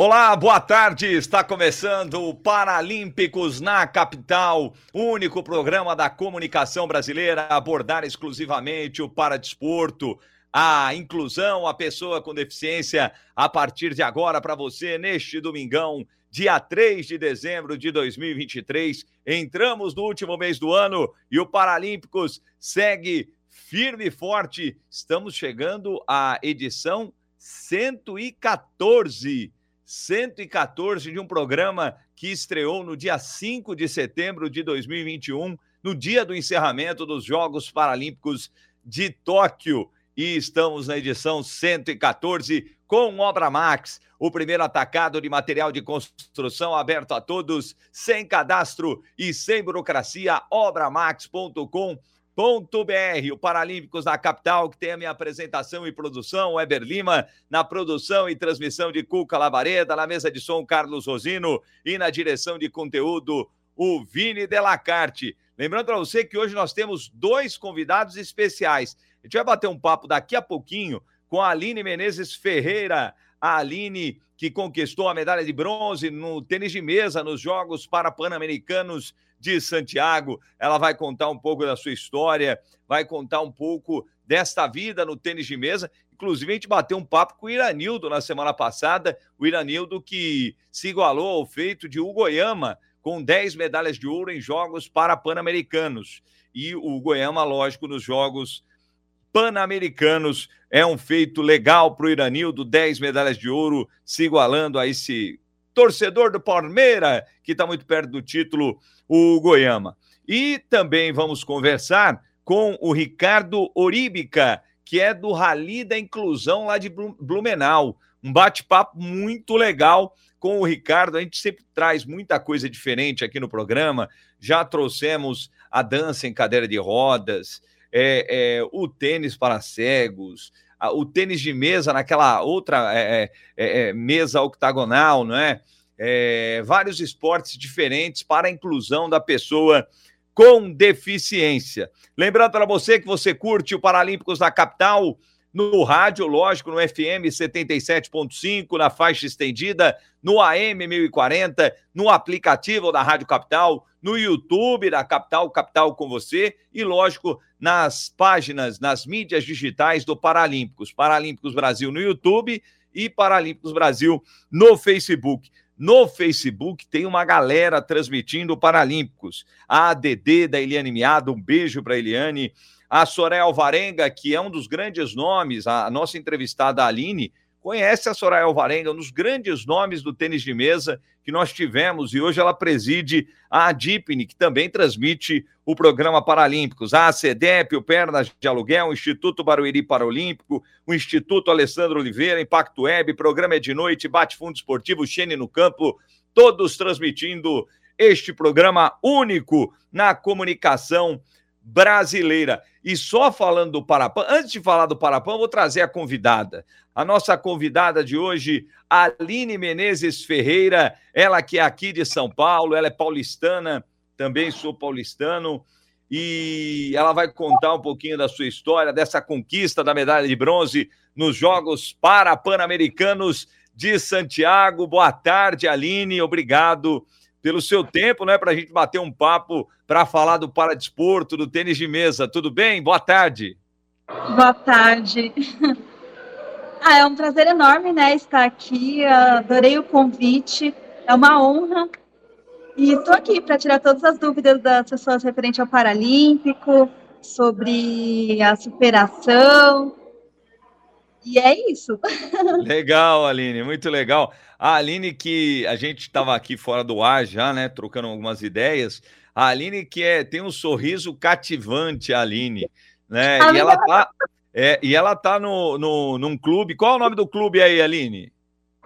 Olá, boa tarde. Está começando o Paralímpicos na Capital, único programa da comunicação brasileira a abordar exclusivamente o paradesporto, a inclusão, a pessoa com deficiência a partir de agora para você neste domingão, dia 3 de dezembro de 2023. Entramos no último mês do ano e o Paralímpicos segue firme e forte. Estamos chegando à edição 114 114 de um programa que estreou no dia 5 de setembro de 2021, no dia do encerramento dos Jogos Paralímpicos de Tóquio. E estamos na edição 114 com Obra Max, o primeiro atacado de material de construção aberto a todos, sem cadastro e sem burocracia. Obramax.com.br o Paralímpicos da capital, que tem a minha apresentação e produção, Weber Lima, na produção e transmissão de Cuca Labareda, na mesa de som, Carlos Rosino, e na direção de conteúdo, o Vini Delacarte. Lembrando para você que hoje nós temos dois convidados especiais. A gente vai bater um papo daqui a pouquinho com a Aline Menezes Ferreira. A Aline, que conquistou a medalha de bronze no tênis de mesa nos Jogos Parapan-Americanos de Santiago. Ela vai contar um pouco da sua história, vai contar um pouco desta vida no tênis de mesa. Inclusive, a gente bateu um papo com o Iranildo na semana passada, o Iranildo que se igualou ao feito de Hugo Goiama, com 10 medalhas de ouro em Jogos para Pan-Americanos. E o Goiama, lógico, nos Jogos Pan-Americanos é um feito legal para o Iranildo, 10 medalhas de ouro, se igualando a esse torcedor do Palmeiras, que está muito perto do título o Goiama. E também vamos conversar com o Ricardo Oríbica, que é do Rally da Inclusão lá de Blumenau. Um bate-papo muito legal com o Ricardo. A gente sempre traz muita coisa diferente aqui no programa. Já trouxemos a dança em cadeira de rodas, é, é, o tênis para cegos, o tênis de mesa naquela outra é, é, é mesa octagonal, não é? é, vários esportes diferentes para a inclusão da pessoa com deficiência. Lembrando para você que você curte o Paralímpicos da Capital no rádio, lógico, no FM 77.5, na faixa estendida, no AM 1040, no aplicativo da Rádio Capital, no YouTube da Capital, Capital com você e, lógico, nas páginas, nas mídias digitais do Paralímpicos. Paralímpicos Brasil no YouTube e Paralímpicos Brasil no Facebook. No Facebook tem uma galera transmitindo Paralímpicos. A ADD da Eliane Miado, um beijo para Eliane. A Soraya Alvarenga, que é um dos grandes nomes, a nossa entrevistada Aline, conhece a Soraya Alvarenga, um dos grandes nomes do tênis de mesa que nós tivemos, e hoje ela preside a Adipne, que também transmite o programa Paralímpicos, a CEDEP, o Pernas de Aluguel, o Instituto Barueri Paralímpico, o Instituto Alessandro Oliveira, Impacto Web, Programa é de Noite, Bate Fundo Esportivo, Xene no Campo, todos transmitindo este programa único na comunicação brasileira. E só falando do Parapan, antes de falar do Parapan, vou trazer a convidada. A nossa convidada de hoje, Aline Menezes Ferreira, ela que é aqui de São Paulo, ela é paulistana, também sou paulistano, e ela vai contar um pouquinho da sua história, dessa conquista da medalha de bronze nos Jogos Parapan-Americanos de Santiago. Boa tarde, Aline, obrigado pelo seu tempo, né, para a gente bater um papo para falar do paradesporto, do tênis de mesa. Tudo bem? Boa tarde. Boa tarde. Ah, é um prazer enorme, né, estar aqui. Adorei o convite. É uma honra. E estou aqui para tirar todas as dúvidas das pessoas referente ao Paralímpico, sobre a superação, e é isso. Legal, Aline, muito legal. A Aline, que a gente estava aqui fora do ar já, né, trocando algumas ideias. A Aline, que é, tem um sorriso cativante, a Aline, né? A e ela tá. É, e ela tá no, no, num clube. Qual é o nome do clube aí, Aline?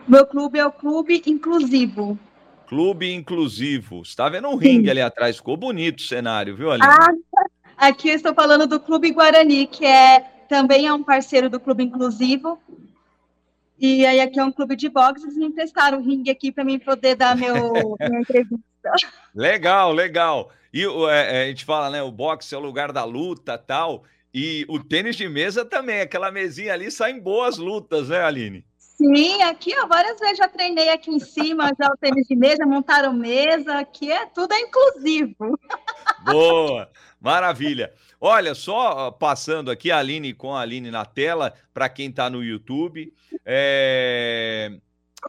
Meu clube é o Clube Inclusivo. Clube Inclusivo. Você tá vendo um ringue ali atrás? Ficou bonito o cenário, viu, Aline? Ah, aqui eu estou falando do Clube Guarani, que é também é um parceiro do Clube Inclusivo. E aí aqui é um clube de boxe, eles me emprestaram o ringue aqui para mim poder dar meu, minha entrevista. Legal, legal. E é, é, a gente fala, né? O boxe é o lugar da luta tal. E o tênis de mesa também, aquela mesinha ali saem boas lutas, né, Aline? Sim, aqui ó, várias vezes já treinei aqui em cima, já o tênis de mesa, montaram mesa, aqui é tudo é inclusivo. Boa, maravilha. Olha, só passando aqui a Aline com a Aline na tela, para quem está no YouTube. É...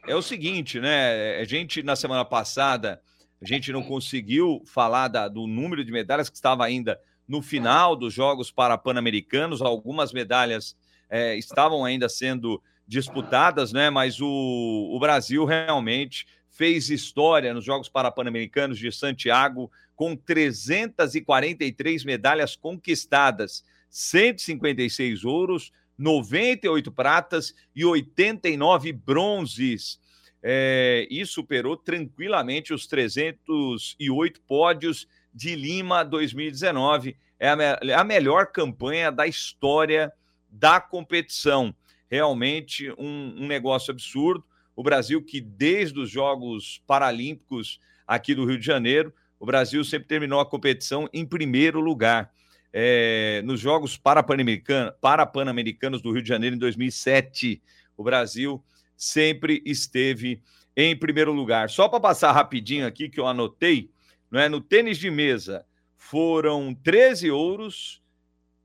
é o seguinte, né? A gente, na semana passada, a gente não conseguiu falar da, do número de medalhas que estava ainda no final dos Jogos para Pan-Americanos. Algumas medalhas é, estavam ainda sendo disputadas, né? Mas o, o Brasil realmente fez história nos Jogos Pan-Americanos de Santiago com 343 medalhas conquistadas, 156 ouros, 98 pratas e 89 bronzes. É, e superou tranquilamente os 308 pódios de Lima 2019. É a, me a melhor campanha da história da competição. Realmente um, um negócio absurdo. O Brasil, que desde os Jogos Paralímpicos aqui do Rio de Janeiro, o Brasil sempre terminou a competição em primeiro lugar. É, nos Jogos Parapan-Americanos do Rio de Janeiro em 2007, o Brasil sempre esteve em primeiro lugar. Só para passar rapidinho aqui que eu anotei, não é? No tênis de mesa foram 13 ouros,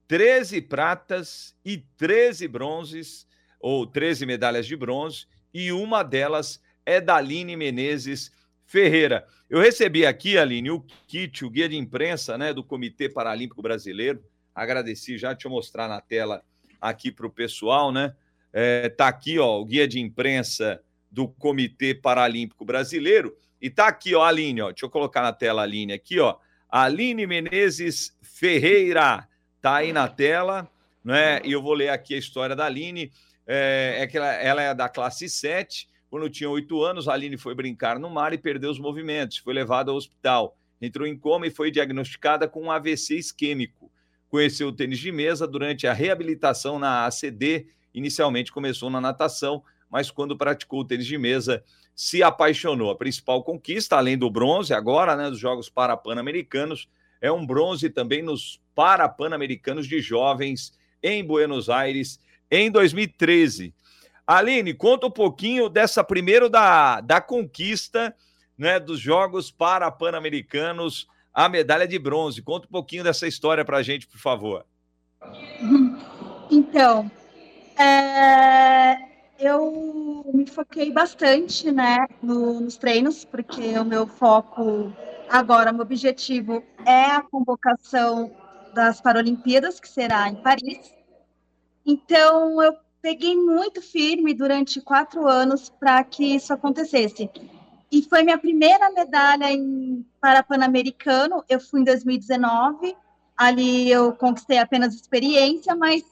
13 pratas e 13 bronzes, ou 13 medalhas de bronze, e uma delas é da Aline Menezes Ferreira. Eu recebi aqui, Aline, o kit, o guia de imprensa né, do Comitê Paralímpico Brasileiro. Agradeci já, deixa eu mostrar na tela aqui para o pessoal, né? É, tá aqui, ó, o guia de imprensa do Comitê Paralímpico Brasileiro. E tá aqui, ó, Aline, ó. Deixa eu colocar na tela a Aline aqui, ó. Aline Menezes Ferreira. Tá aí na tela, né? E eu vou ler aqui a história da Aline. É, é que ela, ela é da classe 7 quando tinha oito anos, a Aline foi brincar no mar e perdeu os movimentos. Foi levada ao hospital. Entrou em coma e foi diagnosticada com um AVC isquêmico. Conheceu o tênis de mesa durante a reabilitação na ACD. Inicialmente começou na natação, mas quando praticou o tênis de mesa, se apaixonou. A principal conquista, além do bronze, agora, né, dos Jogos Parapan-Americanos, é um bronze também nos Parapan-Americanos de Jovens em Buenos Aires em 2013. Aline, conta um pouquinho dessa primeiro da, da conquista né, dos Jogos para Pan-Americanos, a medalha de bronze. Conta um pouquinho dessa história para a gente, por favor. Então, é, eu me foquei bastante né, no, nos treinos, porque o meu foco agora, meu objetivo é a convocação das Paralimpíadas, que será em Paris. Então, eu peguei muito firme durante quatro anos para que isso acontecesse. E foi minha primeira medalha em para Pan-Americano. Eu fui em 2019. Ali eu conquistei apenas experiência, mas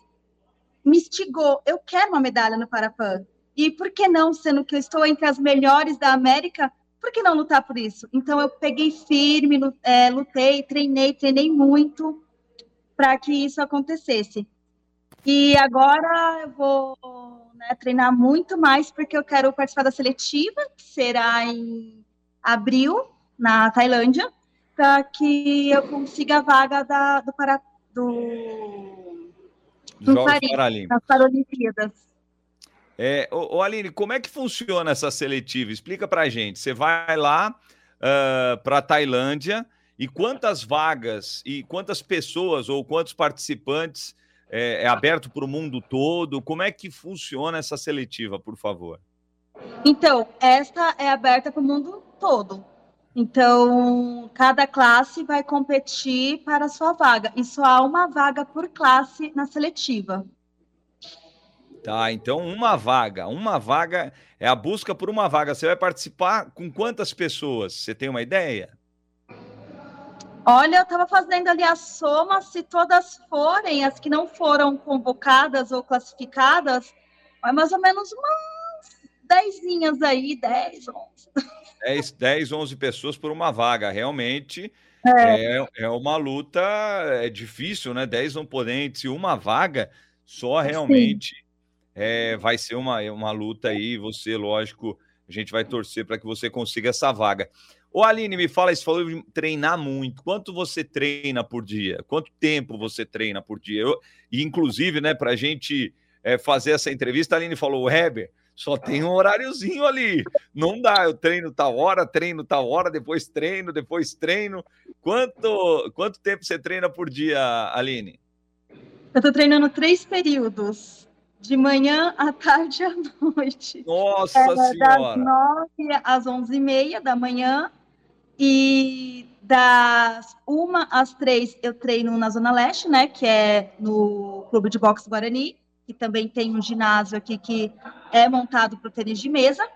me instigou. Eu quero uma medalha no Parapan. E por que não, sendo que eu estou entre as melhores da América, por que não lutar por isso? Então eu peguei firme, é, lutei, treinei, treinei muito para que isso acontecesse. E agora eu vou né, treinar muito mais, porque eu quero participar da seletiva, que será em abril, na Tailândia, para que eu consiga a vaga da, do, para, do, do Jogos Paris, Paralímpicos. das Paralimpíadas. É, ô, ô, Aline, como é que funciona essa seletiva? Explica para a gente. Você vai lá uh, para a Tailândia e quantas vagas e quantas pessoas ou quantos participantes é, é aberto para o mundo todo? Como é que funciona essa seletiva, por favor? Então, esta é aberta para o mundo todo. Então, cada classe vai competir para a sua vaga. E só há uma vaga por classe na seletiva. Tá, então uma vaga. Uma vaga é a busca por uma vaga. Você vai participar com quantas pessoas? Você tem uma ideia? Olha, eu estava fazendo ali a soma, se todas forem, as que não foram convocadas ou classificadas, vai mais ou menos umas dezinhas aí, 10, 11. 10, 10, 11 pessoas por uma vaga, realmente é, é, é uma luta, é difícil, né? 10 oponentes e uma vaga, só realmente é, vai ser uma, uma luta aí, você, lógico, a gente vai torcer para que você consiga essa vaga. Ô, Aline, me fala, você falou de treinar muito. Quanto você treina por dia? Quanto tempo você treina por dia? Eu, e, inclusive, né, para a gente é, fazer essa entrevista, a Aline falou, Heber, só tem um horáriozinho ali. Não dá, eu treino tal hora, treino tal hora, depois treino, depois treino. Quanto, quanto tempo você treina por dia, Aline? Eu estou treinando três períodos. De manhã, à tarde e à noite. Nossa é, Senhora! Das nove às onze e meia da manhã e das uma às três eu treino na Zona Leste, né? Que é no Clube de Boxe Guarani, que também tem um ginásio aqui que é montado para o tênis de mesa.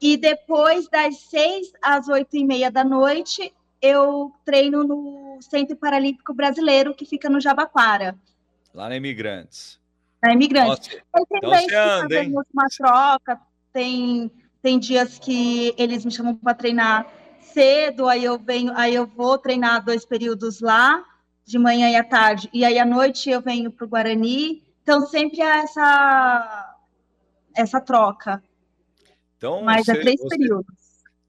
E depois das seis às oito e meia da noite, eu treino no Centro Paralímpico Brasileiro, que fica no Jabaquara. Lá na Imigrantes. Na Imigrantes. Nossa, então você anda, hein? uma troca, tem, tem dias que eles me chamam para treinar cedo, aí eu venho, aí eu vou treinar dois períodos lá, de manhã e à tarde, e aí à noite eu venho para o Guarani. Então sempre há essa essa troca. Então, Mas é você, é três você, períodos.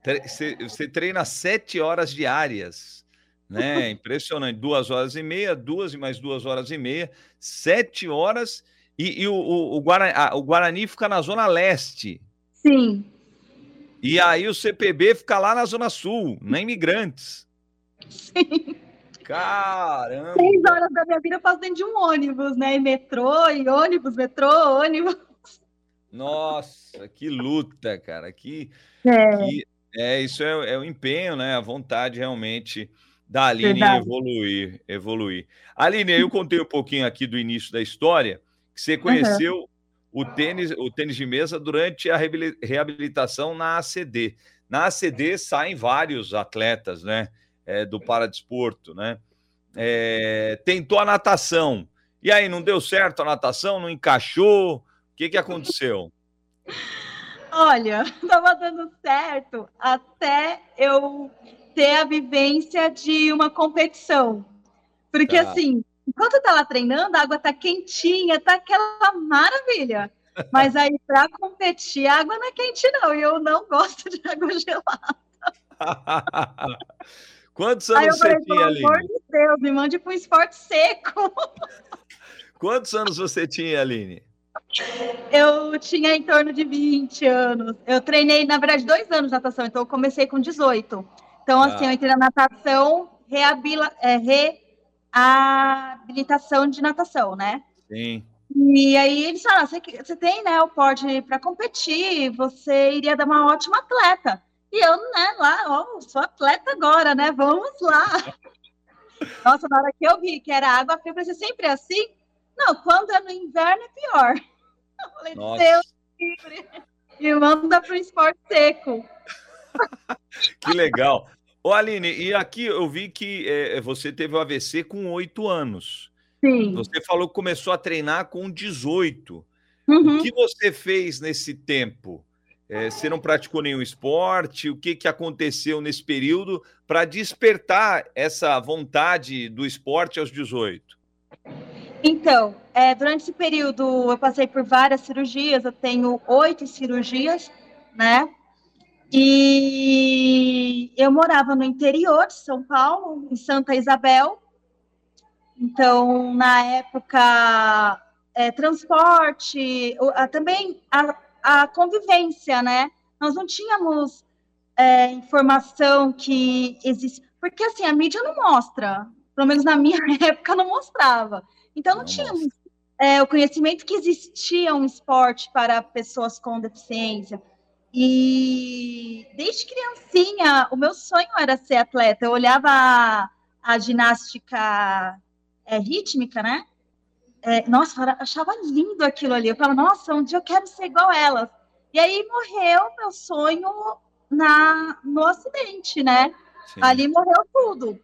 Você, você treina sete horas diárias, né? Impressionante. Duas horas e meia, duas e mais duas horas e meia, sete horas. E, e o, o, o, Guarani, o Guarani fica na zona leste. Sim. E aí o CPB fica lá na Zona Sul, na Imigrantes. Sim. Caramba! Seis horas da minha vida eu passo dentro de um ônibus, né? E metrô, e ônibus, metrô, ônibus. Nossa, que luta, cara. Que, é. que é isso é, é o empenho, né? A vontade realmente da Aline Verdade. evoluir, evoluir. Aline, eu contei um pouquinho aqui do início da história, que você conheceu uhum o tênis, o tênis de mesa durante a reabilitação na ACD. Na ACD saem vários atletas, né? É, do paradesporto, né? É, tentou a natação. E aí, não deu certo a natação? Não encaixou? O que, que aconteceu? Olha, estava dando certo até eu ter a vivência de uma competição. Porque, tá. assim, Enquanto tá lá treinando, a água tá quentinha, tá aquela maravilha. Mas aí, para competir, a água não é quente, não. E eu não gosto de água gelada. Quantos anos aí você tinha ali? Pelo amor de Deus, me mande para um esporte seco. Quantos anos você tinha, Aline? Eu tinha em torno de 20 anos. Eu treinei, na verdade, dois anos de natação, então eu comecei com 18. Então, ah. assim, eu entrei na natação, reabila, é, re, a habilitação de natação, né? Sim. E aí eles falaram: você, você tem né, o porte para competir, você iria dar uma ótima atleta. E eu, né, lá, ó, sou atleta agora, né? Vamos lá. Nossa, na hora que eu vi que era água fria, eu pensei, sempre é assim? Não, quando é no inverno é pior. Eu falei, Nossa. Deus livre. E manda para o esporte seco. que legal. Ô, Aline, e aqui eu vi que é, você teve o AVC com oito anos. Sim. Você falou que começou a treinar com 18. Uhum. O que você fez nesse tempo? É, você não praticou nenhum esporte? O que, que aconteceu nesse período para despertar essa vontade do esporte aos 18? Então, é, durante esse período eu passei por várias cirurgias, eu tenho oito cirurgias, né? E eu morava no interior de São Paulo, em Santa Isabel. Então, na época, é, transporte, também a, a, convivência, né? Nós não tínhamos é, informação que existe. Porque, assim, a mídia não mostra. Pelo menos na minha época não mostrava. Então, não, não tínhamos é, o conhecimento que existia um esporte para pessoas com deficiência e desde criancinha, o meu sonho era ser atleta. Eu olhava a, a ginástica é, rítmica, né? É, nossa, eu achava lindo aquilo ali. Eu falava, nossa, um dia eu quero ser igual elas. E aí morreu meu sonho na, no acidente, né? Sim. Ali morreu tudo.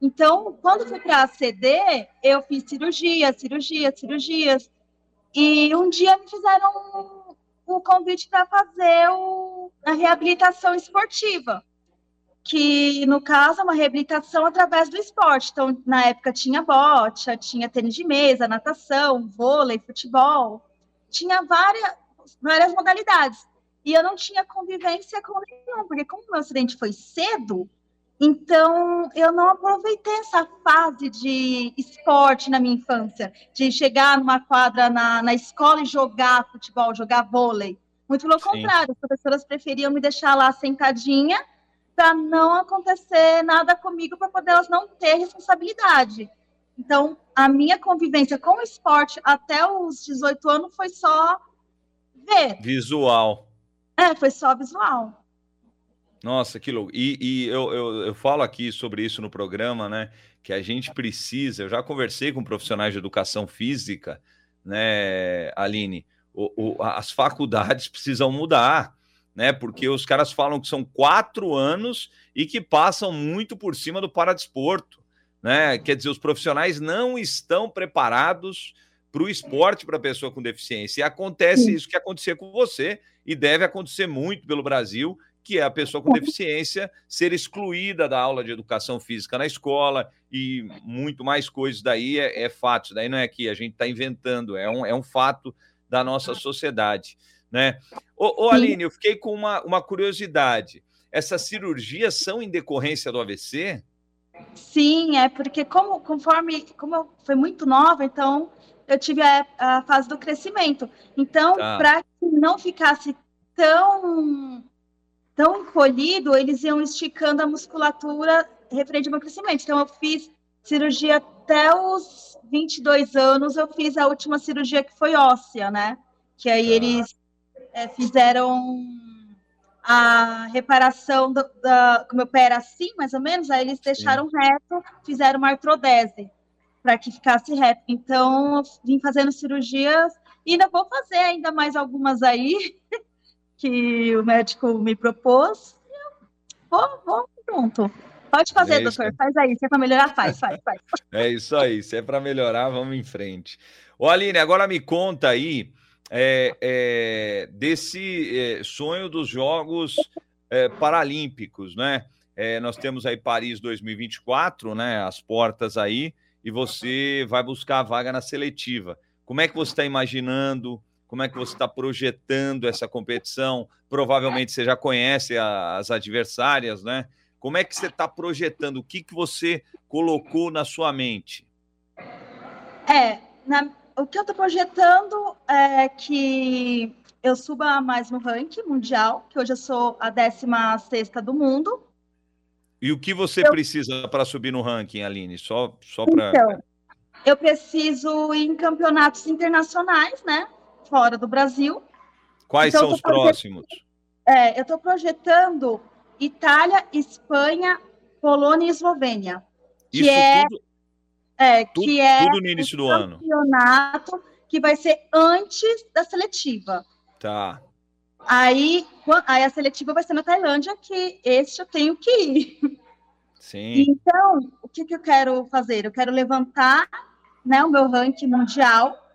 Então, quando fui para a CD, eu fiz cirurgia, cirurgia, cirurgias. E um dia me fizeram o convite para fazer o, a reabilitação esportiva, que no caso é uma reabilitação através do esporte. Então, na época tinha bote, tinha tênis de mesa, natação, vôlei, futebol, tinha várias, várias modalidades. E eu não tinha convivência com nenhum, porque como o meu acidente foi cedo, então, eu não aproveitei essa fase de esporte na minha infância, de chegar numa quadra na, na escola e jogar futebol, jogar vôlei. Muito pelo Sim. contrário, as professoras preferiam me deixar lá sentadinha para não acontecer nada comigo, para poder elas não ter responsabilidade. Então, a minha convivência com o esporte até os 18 anos foi só ver. Visual. É, foi só visual. Nossa, que louco. E, e eu, eu, eu, falo aqui sobre isso no programa, né? Que a gente precisa. Eu já conversei com profissionais de educação física, né, Aline? O, o, as faculdades precisam mudar, né? Porque os caras falam que são quatro anos e que passam muito por cima do paradesporto, né? Quer dizer, os profissionais não estão preparados para o esporte para a pessoa com deficiência. E acontece isso que acontecer com você, e deve acontecer muito pelo Brasil, que é a pessoa com deficiência ser excluída da aula de educação física na escola e muito mais coisas daí é, é fato. Daí não é que a gente está inventando, é um, é um fato da nossa sociedade. Né? Ô, ô Aline, eu fiquei com uma, uma curiosidade. Essas cirurgias são em decorrência do AVC? Sim, é porque como conforme como eu fui muito nova, então eu tive a, a fase do crescimento. Então, tá. para que não ficasse tão tão encolhido, eles iam esticando a musculatura referente ao meu crescimento. Então, eu fiz cirurgia até os 22 anos, eu fiz a última cirurgia que foi óssea, né? Que aí ah. eles é, fizeram a reparação do, da. Como meu pé era assim, mais ou menos, aí eles deixaram Sim. reto, fizeram uma artrodese para que ficasse reto. Então, eu vim fazendo cirurgias e ainda vou fazer ainda mais algumas aí. que o médico me propôs. Vou, vou, pronto. Pode fazer, é doutor. Faz aí. Se é para melhorar, faz, faz, faz. É isso aí. Se é para melhorar, vamos em frente. Ô, Aline, agora me conta aí é, é, desse é, sonho dos Jogos é, Paralímpicos, né? É, nós temos aí Paris 2024, né? As portas aí, e você vai buscar a vaga na seletiva. Como é que você está imaginando? Como é que você está projetando essa competição? Provavelmente você já conhece as adversárias, né? Como é que você está projetando? O que, que você colocou na sua mente? É, na, o que eu estou projetando é que eu suba mais no ranking mundial, que hoje eu sou a 16 do mundo. E o que você eu... precisa para subir no ranking, Aline? Só, só para. Então, eu preciso ir em campeonatos internacionais, né? Fora do Brasil. Quais então, são os próximos? É, eu estou projetando Itália, Espanha, Polônia e Eslovênia. Que Isso é, tudo, é, tudo, que é tudo no início do ano. campeonato que vai ser antes da seletiva. Tá. Aí, aí a seletiva vai ser na Tailândia, que esse eu tenho que ir. Sim. Então, o que, que eu quero fazer? Eu quero levantar né, o meu ranking mundial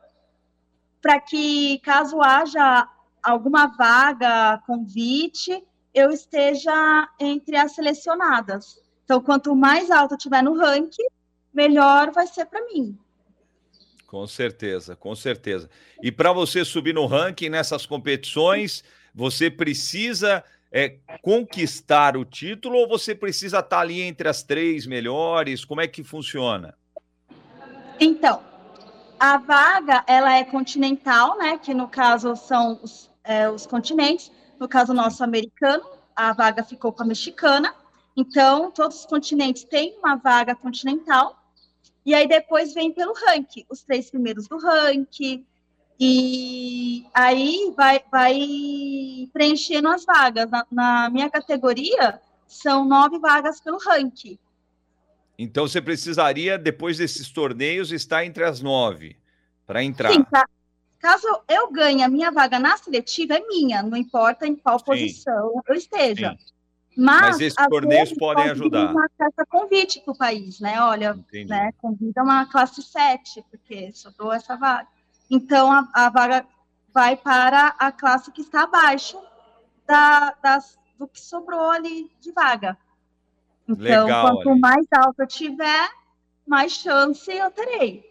para que, caso haja alguma vaga, convite, eu esteja entre as selecionadas. Então, quanto mais alto eu tiver no ranking, melhor vai ser para mim. Com certeza, com certeza. E para você subir no ranking nessas competições, você precisa é, conquistar o título ou você precisa estar tá ali entre as três melhores? Como é que funciona? Então, a vaga, ela é continental, né? Que no caso são os, é, os continentes. No caso nosso americano, a vaga ficou com a mexicana. Então, todos os continentes têm uma vaga continental. E aí depois vem pelo ranking, os três primeiros do ranking. E aí vai, vai preenchendo as vagas. Na, na minha categoria, são nove vagas pelo ranking. Então você precisaria, depois desses torneios, estar entre as nove para entrar. Sim, tá. Caso eu ganhe a minha vaga na seletiva, é minha, não importa em qual Sim. posição eu esteja. Sim. Mas, Mas esses torneios podem pode ajudar. Uma carta convite para o país, né? Olha, Entendi. né, convida uma classe 7, porque sobrou essa vaga. Então, a, a vaga vai para a classe que está abaixo da, das, do que sobrou ali de vaga. Então, Legal, quanto mais alto eu tiver, mais chance eu terei.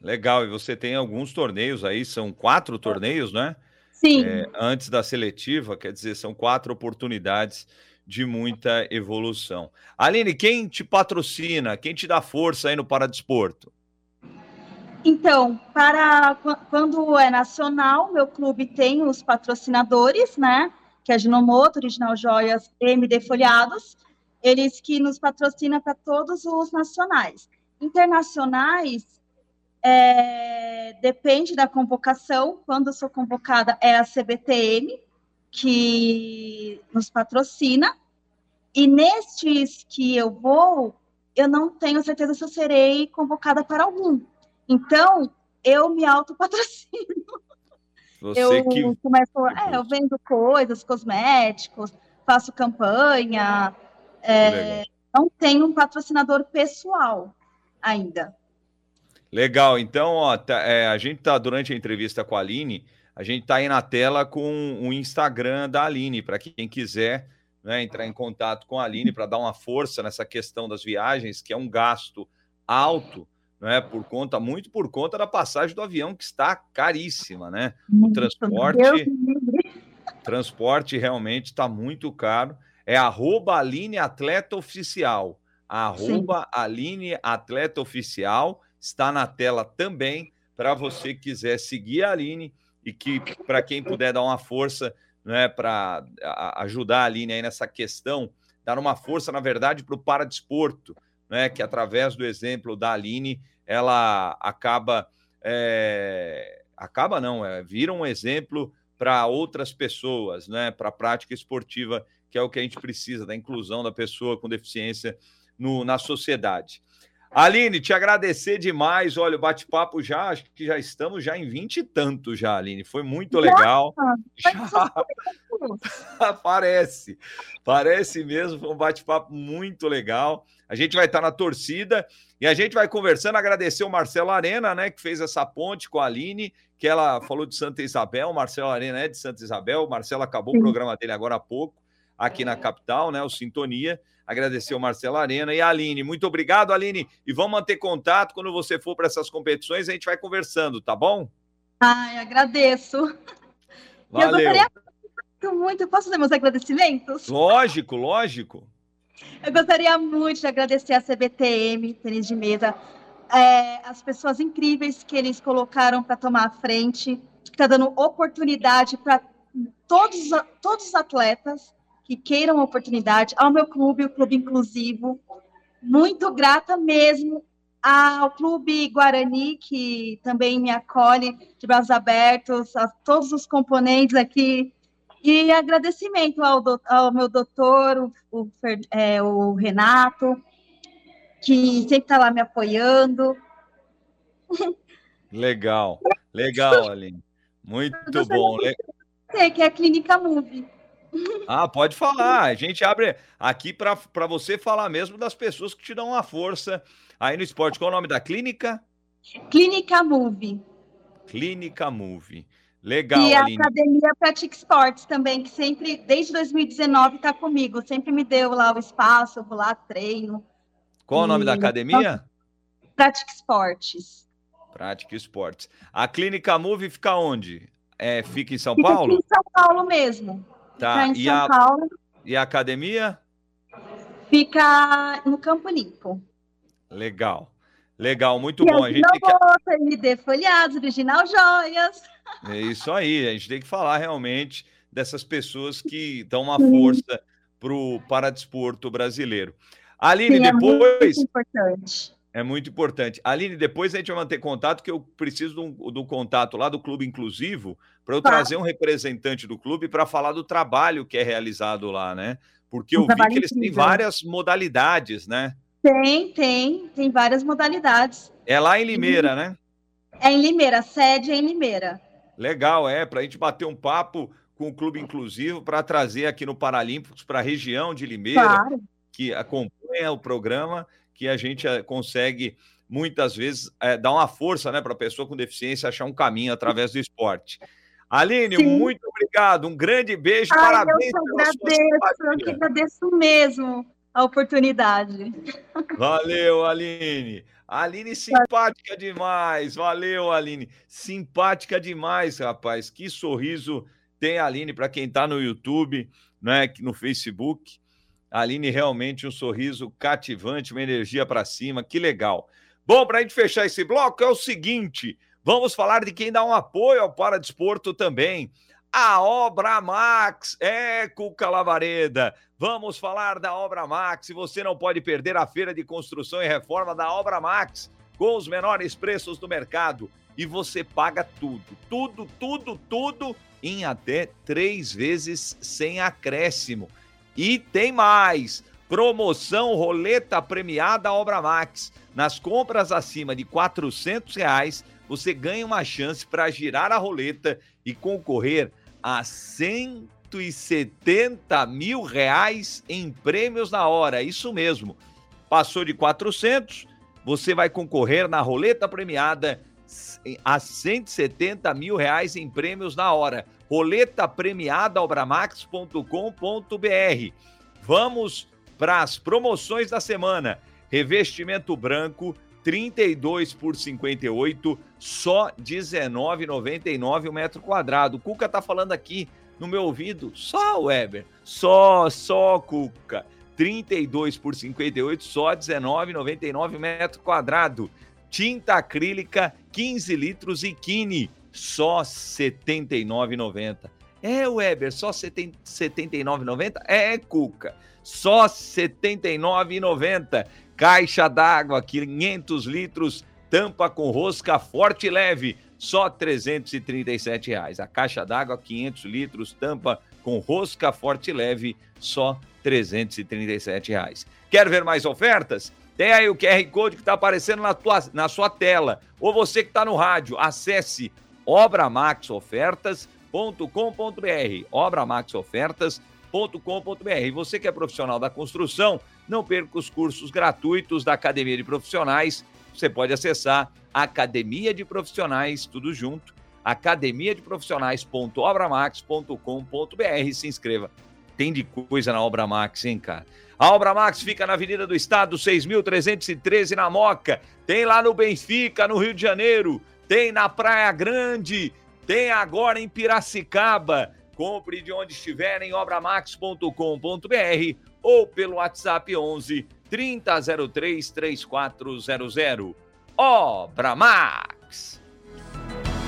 Legal, e você tem alguns torneios aí, são quatro torneios, né? Sim, É, antes da seletiva, quer dizer, são quatro oportunidades de muita evolução. Aline, quem te patrocina, quem te dá força aí no Paradesporto? Então, para qu- quando é nacional, meu clube tem os patrocinadores, né? Que é a Ginomoto, Original Joias, MD Folhados, eles que nos patrocinam para todos os nacionais. Internacionais, é, depende da convocação. Quando eu sou convocada, é a CBTM, que nos patrocina. E nestes que eu vou, eu não tenho certeza se eu serei convocada para algum. Então, eu me autopatrocino. Você Eu que. começo, é, eu vendo coisas, cosméticos, faço campanha, é, não tenho um patrocinador pessoal ainda. Legal, então, ó, tá- é, a gente tá durante a entrevista com a Aline, a gente tá aí na tela com o Instagram da Aline, para quem quiser né, entrar em contato com a Aline para dar uma força nessa questão das viagens, que é um gasto alto, né, por conta, muito por conta da passagem do avião, que está caríssima, né? O transporte, transporte realmente está muito caro. É arroba Aline Atleta Oficial. Arroba Aline Atleta Oficial. Está na tela também para você que quiser seguir a Aline e que para quem puder dar uma força né, para ajudar a Aline aí nessa questão, dar uma força, na verdade, para o paradesporto, né, que através do exemplo da Aline, ela acaba. é, acaba não, é, vira um exemplo para outras pessoas, né, para a prática esportiva, que é o que a gente precisa, da inclusão da pessoa com deficiência no, na sociedade. Aline, te agradecer demais. Olha, o bate-papo já, acho que já estamos já em vinte e tanto já, Aline. Foi muito legal. Já parece, parece mesmo. Foi um bate-papo muito legal. A gente vai estar na torcida e a gente vai conversando. Agradecer o Marcelo Arena, né, que fez essa ponte com a Aline, que ela falou de Santa Isabel. O Marcelo Arena é de Santa Isabel. O Marcelo acabou Sim. o programa dele agora há pouco, aqui na capital, né, o Sintonia. Agradecer o Marcelo Arena e a Aline. Muito obrigado, Aline. E vamos manter contato quando você for para essas competições. A gente vai conversando, tá bom? Ai, agradeço. E eu Valeu. gostaria muito, muito. Posso fazer meus agradecimentos? Lógico, lógico. Eu gostaria muito de agradecer a CBTM, Tênis de Mesa, é, as pessoas incríveis que eles colocaram para tomar a frente, que está dando oportunidade para todos, todos os atletas que queiram a oportunidade, ao meu clube, o Clube Inclusivo. Muito grata mesmo ao Clube Guarani, que também me acolhe de braços abertos, a todos os componentes aqui e agradecimento ao, do- ao meu doutor, o, o é, o Renato, que sempre está lá me apoiando. Legal, legal, Aline. Muito bom. Sei que é a Clínica Move. Ah, pode falar. A gente abre aqui para você falar mesmo das pessoas que te dão uma força aí no esporte. Qual é o nome da clínica? Clínica Move. Clínica Move. Legal, e a Aline. Academia Pratic Sports também, que sempre, desde 2019, está comigo. Sempre me deu lá o espaço, eu vou lá, treino. Qual é o nome da e- academia? Pratic Sports. Prática Esportes. A Clínica Move fica onde? É, fica em São Fica Paulo? em São Paulo mesmo. Tá. Em E São a, Paulo. e a academia? Fica no Campo Limpo. Legal. Legal, muito E bom. A gente tem que MD Folhados, Original Joias. É isso aí, a gente tem que falar realmente dessas pessoas que dão uma força para o paradesporto brasileiro. Aline, Sim, é muito depois. importante. É muito importante. Aline, depois a gente vai manter contato, que eu preciso do, do contato lá do Clube Inclusivo para eu Tá. trazer um representante do clube para falar do trabalho que é realizado lá, né? Porque Um eu vi que eles têm incrível. várias modalidades, né? Tem, tem, tem várias modalidades. É lá em Limeira, né? É em Limeira, sede é em Limeira. Legal, é, para a gente bater um papo com o Clube Inclusivo para trazer aqui no Paralímpicos para a região de Limeira, claro. que acompanha o programa, que a gente eh, consegue muitas vezes é, dar uma força né, para a pessoa com deficiência achar um caminho através do esporte. Aline, Sim. muito obrigado, um grande beijo, Ai, parabéns. Eu agradeço, eu que agradeço mesmo a oportunidade. Valeu, Aline. Aline, simpática demais. Valeu, Aline. Simpática demais, rapaz. Que sorriso tem a Aline para quem está no YouTube, né, no Facebook. Aline realmente um sorriso cativante, uma energia para cima. Que legal. Bom, para a gente fechar esse bloco é o seguinte: vamos falar de quem dá um apoio ao Paradesporto também. A Obra Max, é Cuca Lavareda. Vamos falar da Obra Max. Você não pode perder a feira de construção e reforma da Obra Max com os menores preços do mercado. E você paga tudo, tudo, tudo, tudo em até três vezes sem acréscimo. E tem mais! Promoção roleta premiada Obra Max. Nas compras acima de R$ reais, você ganha uma chance para girar a roleta e concorrer a 170 mil reais em prêmios na hora. Isso mesmo. Passou de 400, você vai concorrer na roleta premiada a 170 mil reais em prêmios na hora. Roleta premiada obramax.com.br. Vamos para as promoções da semana. Revestimento branco 32 por 58, só 19,99 o metro quadrado. O Cuca tá falando aqui no meu ouvido, só Weber, só, só Cuca. 32 por 58, só 19,99 metro quadrado. Tinta acrílica 15 litros e Kine, só 79,90. É, Weber, só 79,90? É, Cuca, só 79,90. Caixa d'água, 500 litros, tampa com rosca forte e leve, só 337 reais. A caixa d'água, 500 litros, tampa com rosca forte e leve, só 337 reais. Quer ver mais ofertas? Tem aí o QR Code que está aparecendo na, tua, na sua tela. Ou você que está no rádio, acesse obramaxofertas.com.br. Obramaxofertas.com.br. Você que é profissional da construção, não perca os cursos gratuitos da Academia de Profissionais. Você pode acessar Academia de Profissionais, tudo junto, academia de profissionais.obramax.com.br. Se inscreva. Tem de coisa na Obra Max, hein, cara? A Obra Max fica na Avenida do Estado, 6.313 na Moca. Tem lá no Benfica, no Rio de Janeiro. Tem na Praia Grande. Tem agora em Piracicaba. Compre de onde estiver em obramax.com.br ou pelo WhatsApp 11 3003 3400. Obra Max!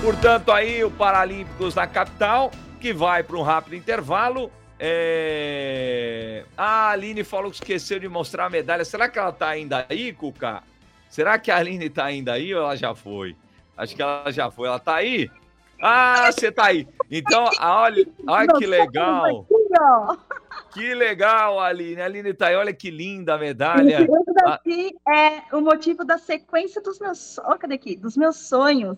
Portanto, aí o Paralímpicos da capital, que vai para um rápido intervalo. É... A Aline falou que esqueceu de mostrar a medalha. Será que ela está ainda aí, Cuca? Será que a Aline está ainda aí ou ela já foi? Acho que ela já foi. Ela está aí? Ah, você tá aí. Então, olha, olha que legal. Que legal, Aline. Aline tá aí, olha que linda a medalha. Isso daqui é o motivo da sequência dos meus, oh, cadê aqui? Dos meus sonhos.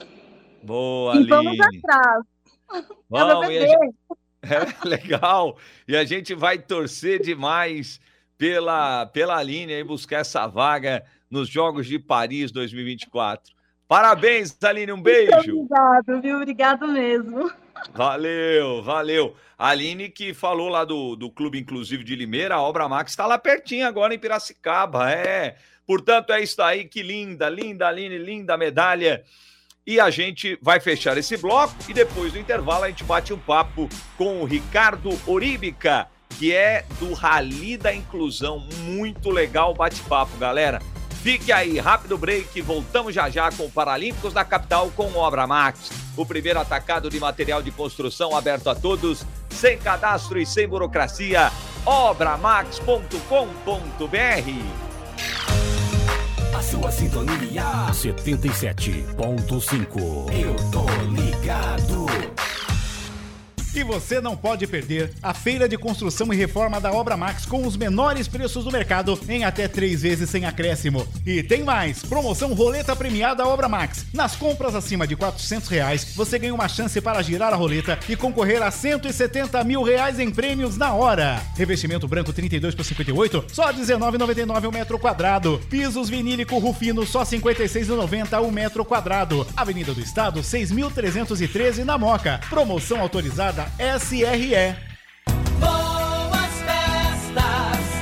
Boa, Aline. E vamos atrás. Vamos, é, gente... é legal. E a gente vai torcer demais pela, pela Aline e buscar essa vaga nos Jogos de Paris 2024. Parabéns, Aline, um beijo. Muito obrigado, viu? Obrigado mesmo. Valeu, valeu. Aline que falou lá do, do Clube Inclusivo de Limeira, a Obra Max está lá pertinho agora em Piracicaba, é. Portanto, é isso aí, que linda, linda, Aline, linda medalha. E a gente vai fechar esse bloco e depois do intervalo a gente bate um papo com o Ricardo Oríbica, que é do Rally da Inclusão. Muito legal bate-papo, galera. Fique aí, rápido break, voltamos já já com Paralímpicos da Capital com Obra Max. O primeiro atacado de material de construção aberto a todos, sem cadastro e sem burocracia. Obramax.com.br A sua sintonia 77.5 Eu tô ligado E você não pode perder a feira de construção e reforma da Obra Max com os menores preços do mercado em até três vezes sem acréscimo. E tem mais! Promoção roleta premiada Obra Max. Nas compras acima de 400 reais, você ganha uma chance para girar a roleta e concorrer a 170 mil reais em prêmios na hora. Revestimento branco 32 por 58, só 19,99 o metro quadrado. Pisos vinílico Rufino, só 56,90 o metro quadrado. Avenida do Estado, 6.313 na Moca. Promoção autorizada SRE. Boas festas,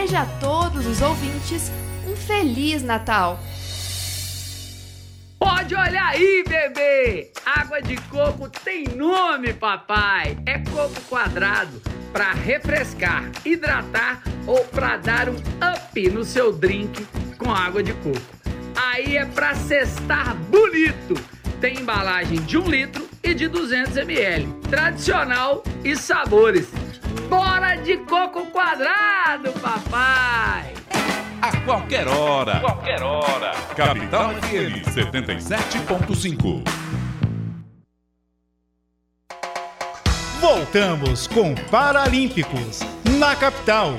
deseja a todos os ouvintes um feliz Natal. Pode olhar aí, bebê! Água de coco tem nome, papai! É coco quadrado para refrescar, hidratar ou para dar um up no seu drink com água de coco. Aí é para cestar bonito! Tem embalagem de 1 litro e de 200 ml, tradicional e sabores. Bora de coco quadrado, papai! A qualquer hora. Qualquer hora. Capital FM 77.5. Voltamos com Paralímpicos na capital.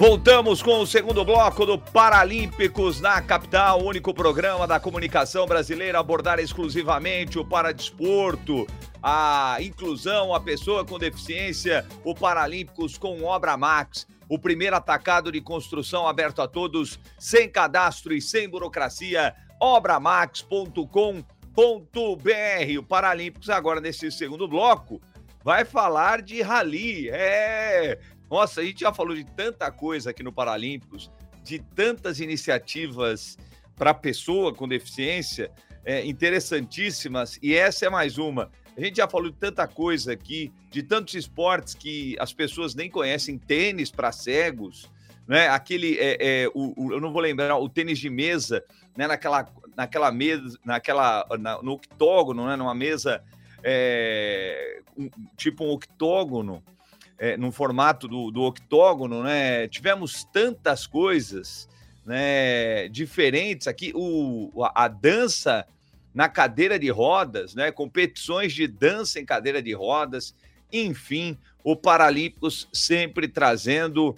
Voltamos com o segundo bloco do Paralímpicos na capital, o único programa da comunicação brasileira a abordar exclusivamente o paradesporto, a inclusão, a pessoa com deficiência, o Paralímpicos com Obra Max, o primeiro atacado de construção aberto a todos, sem cadastro e sem burocracia, obramax.com.br. O Paralímpicos agora nesse segundo bloco vai falar de rally. É, nossa, a gente já falou de tanta coisa aqui no Paralímpicos, de tantas iniciativas para pessoa com deficiência é, interessantíssimas, e essa é mais uma. A gente já falou de tanta coisa aqui, de tantos esportes que as pessoas nem conhecem, tênis para cegos, né? Aquele, é, é, o, o- eu não vou lembrar, o tênis de mesa, né? Naquela, naquela mesa, naquela, na- no octógono, né? Numa mesa, é, um- tipo um octógono, é, no formato do, do octógono, né? Tivemos tantas coisas, né? Diferentes aqui, o, a, a dança na cadeira de rodas, né? Competições de dança em cadeira de rodas, enfim, o Paralímpicos sempre trazendo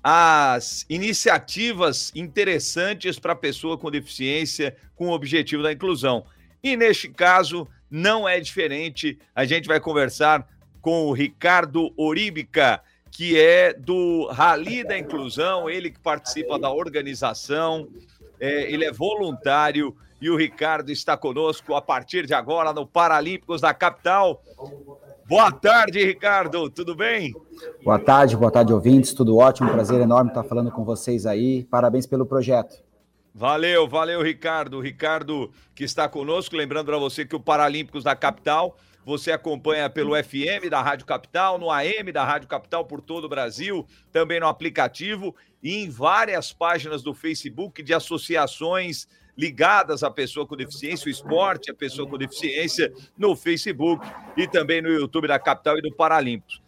as iniciativas interessantes para a pessoa com deficiência com o objetivo da inclusão. E neste caso, não é diferente. A gente vai conversar com o Ricardo Oríbica, que é do Rally da Inclusão, ele que participa da organização, é, ele é voluntário e o Ricardo está conosco a partir de agora no Paralímpicos da capital. Boa tarde, Ricardo, tudo bem? Boa tarde, boa tarde, ouvintes. Tudo ótimo, prazer enorme estar falando com vocês aí. Parabéns pelo projeto. Valeu, valeu, Ricardo. O Ricardo que está conosco, lembrando para você que o Paralímpicos da Capital, você acompanha pelo FM da Rádio Capital, no AM da Rádio Capital por todo o Brasil, também no aplicativo e em várias páginas do Facebook de associações ligadas à pessoa com deficiência, o esporte, a pessoa com deficiência, no Facebook e também no YouTube da Capital e do Paralímpicos.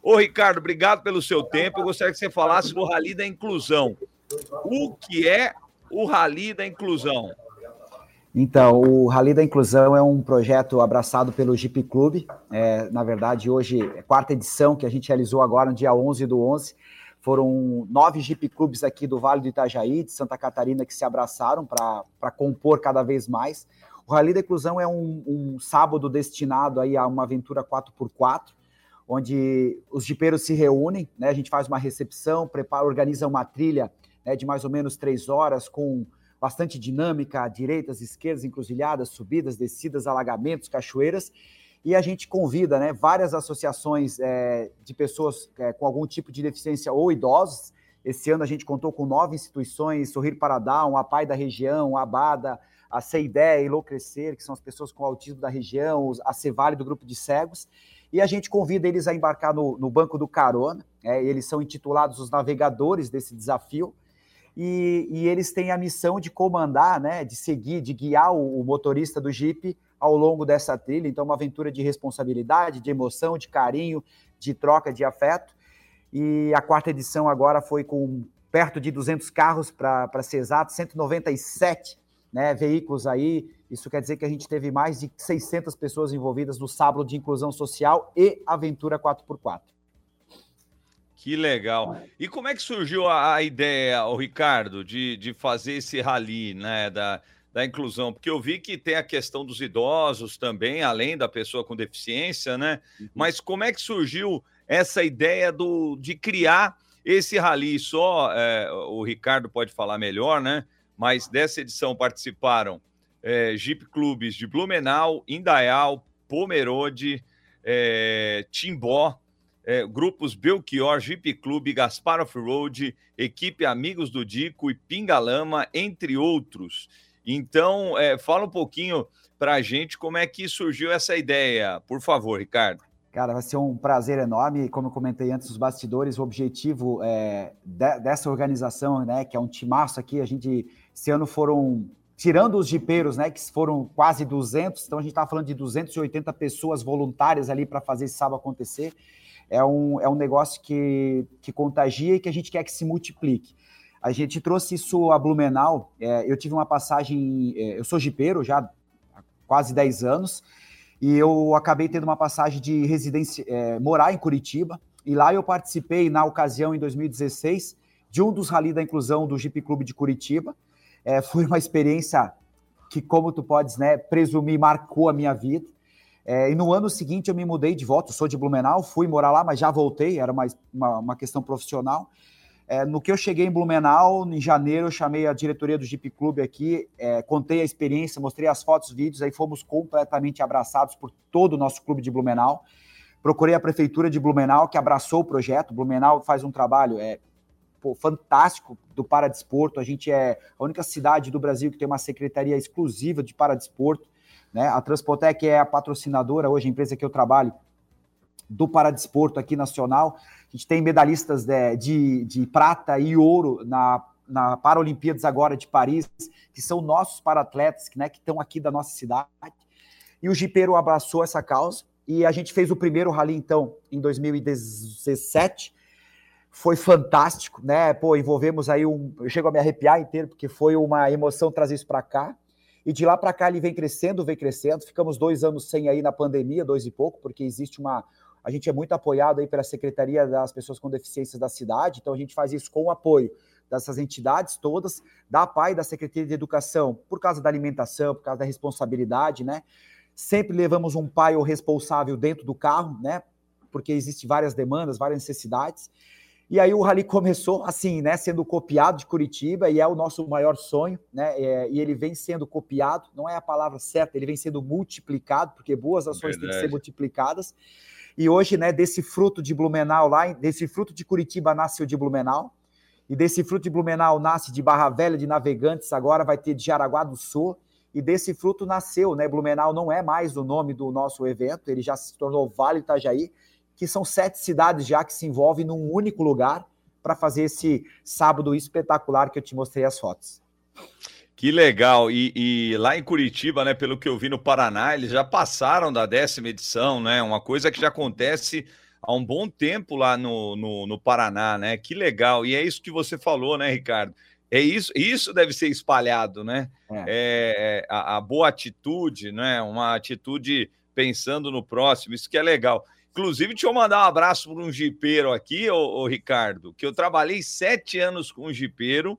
Ô, Ricardo, obrigado pelo seu tempo. Eu gostaria que você falasse do Rally da Inclusão. O que é o Rally da Inclusão? Então, o Rally da Inclusão é um projeto abraçado pelo Jeep Clube. É, na verdade, hoje é a quarta edição que a gente realizou agora no dia 11 do 11. Foram nove Jeep Clubes aqui do Vale do Itajaí, de Santa Catarina, que se abraçaram para compor cada vez mais. O Rally da Inclusão é um, um sábado destinado aí a uma aventura 4x4, onde os jipeiros se reúnem, né? A gente faz uma recepção, prepara, organiza uma trilha né, de mais ou menos três horas com bastante dinâmica, direitas, esquerdas, encruzilhadas, subidas, descidas, alagamentos, cachoeiras, e a gente convida né, várias associações é, de pessoas é, com algum tipo de deficiência ou idosos. Esse ano a gente contou com nove instituições, Sorrir para Down, a Pai da Região, a Abada, a CIDE, Ilo Crescer, que são as pessoas com autismo da região, a Cevale do grupo de cegos, E a gente convida eles a embarcar no, no banco do carona. É, eles são intitulados os navegadores desse desafio. E, e, eles têm a missão de comandar, né, de seguir, de guiar o, o, motorista do Jeep ao longo dessa trilha. Então, uma aventura de responsabilidade, de emoção, de carinho, de troca de afeto. E a quarta edição agora foi com perto de 200 carros, para ser exato, 197 né, veículos aí. Isso quer dizer que a gente teve mais de 600 pessoas envolvidas no sábado de inclusão social e aventura 4x4. Que legal. E como é que surgiu a, a ideia, o Ricardo, de, de fazer esse rally, né, da, da inclusão? Porque eu vi que tem a questão dos idosos também, além da pessoa com deficiência, né? Uhum. Mas como é que surgiu essa ideia do, de criar esse rally? Só é, o Ricardo pode falar melhor, né? Mas dessa edição participaram é, Jeep Clubes de Blumenau, Indaial, Pomerode, é, Timbó, é, grupos Belchior, Jeep Clube, Gaspar Off-Road, equipe Amigos do Dico e Pingalama, entre outros. Então, é, fala um pouquinho para a gente como é que surgiu essa ideia, por favor, Ricardo. Cara, vai ser um prazer enorme. Como eu comentei antes, os bastidores, o objetivo é, de, dessa organização, né, que é um timaço aqui, a gente, esse ano foram, tirando os jipeiros, né, que foram quase 200, então a gente estava falando de 280 pessoas voluntárias ali para fazer esse sábado acontecer é um, é um negócio que, que contagia e que a gente quer que se multiplique. A gente trouxe isso a Blumenau. É, eu tive uma passagem. É, eu sou jipeiro já há quase 10 anos, e eu acabei tendo uma passagem de residência, é, morar em Curitiba. E lá eu participei, na ocasião, em 2016, de um dos rally da inclusão do Jeep Clube de Curitiba. É, foi uma experiência que, como tu podes né, presumir, marcou a minha vida. É, e no ano seguinte eu me mudei de volta, sou de Blumenau, fui morar lá, mas já voltei, era mais uma, uma questão profissional. É, no que eu cheguei em Blumenau, em janeiro, eu chamei a diretoria do Jeep Clube aqui, é, contei a experiência, mostrei as fotos, vídeos, aí fomos completamente abraçados por todo o nosso clube de Blumenau. Procurei a prefeitura de Blumenau, que abraçou o projeto. Blumenau faz um trabalho é, pô, fantástico do paradesporto. A gente é a única cidade do Brasil que tem uma secretaria exclusiva de paradesporto. Né? A Transpotec é a patrocinadora, hoje a empresa que eu trabalho, do Paradesporto aqui nacional. A gente tem medalhistas de, de, de prata e ouro na, na Paralimpíadas agora de Paris, que são nossos paratletas, né, que estão aqui da nossa cidade. E o Jipeiro abraçou essa causa e a gente fez o primeiro rally, então, em 2017. Foi fantástico, né? Pô, envolvemos aí um. Eu chego a me arrepiar inteiro, porque foi uma emoção trazer isso para cá. E de lá para cá ele vem crescendo, vem crescendo. Ficamos dois anos sem aí na pandemia, dois e pouco, porque existe uma. A gente é muito apoiado aí pela Secretaria das Pessoas com Deficiências da cidade, então a gente faz isso com o apoio dessas entidades todas, da PAI, da Secretaria de Educação, por causa da alimentação, por causa da responsabilidade, né? Sempre levamos um pai ou responsável dentro do carro, né? Porque existem várias demandas, várias necessidades. E aí o Rally começou assim, né, sendo copiado de Curitiba e é o nosso maior sonho, né? É, e ele vem sendo copiado, não é a palavra certa, ele vem sendo multiplicado, porque boas ações Verdade. têm que ser multiplicadas. E hoje, né, desse fruto de Blumenau lá, desse fruto de Curitiba nasceu de Blumenau. E desse fruto de Blumenau nasce de Barra Velha de Navegantes, agora vai ter de Jaraguá do Sul. E desse fruto nasceu, né? Blumenau não é mais o nome do nosso evento, ele já se tornou Vale Itajaí que são sete cidades já que se envolvem num único lugar para fazer esse sábado espetacular que eu te mostrei as fotos. Que legal! E, e, lá em Curitiba, né, pelo que eu vi no Paraná, eles já passaram da décima edição, né? Uma coisa que já acontece há um bom tempo lá no, no, no Paraná, né? Que legal! E é isso que você falou, né, Ricardo? É isso, isso deve ser espalhado, né? É. É, a, a boa atitude, né? Uma atitude pensando no próximo, isso que é legal. Inclusive, deixa eu mandar um abraço para um jipeiro aqui, ô, ô, Ricardo, que eu trabalhei sete anos com um jipeiro,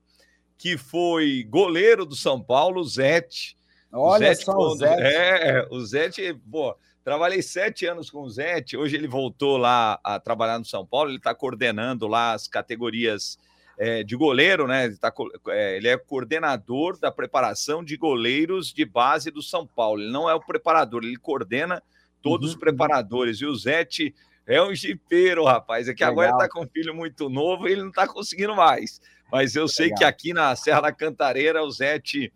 que foi goleiro do São Paulo, Zete. Olha o Zete, só, o Zete. É, o Zete, pô, trabalhei sete anos com o Zete, hoje ele voltou lá a trabalhar no São Paulo, ele está coordenando lá as categorias é, de goleiro, né? Ele, tá, é, ele é coordenador da preparação de goleiros de base do São Paulo, ele não é o preparador, ele coordena todos uhum. os preparadores. E o Zete é um jipeiro, rapaz. É que Legal. agora ele está com um filho muito novo e ele não está conseguindo mais. Mas eu sei legal. que aqui na Serra da Cantareira o Zete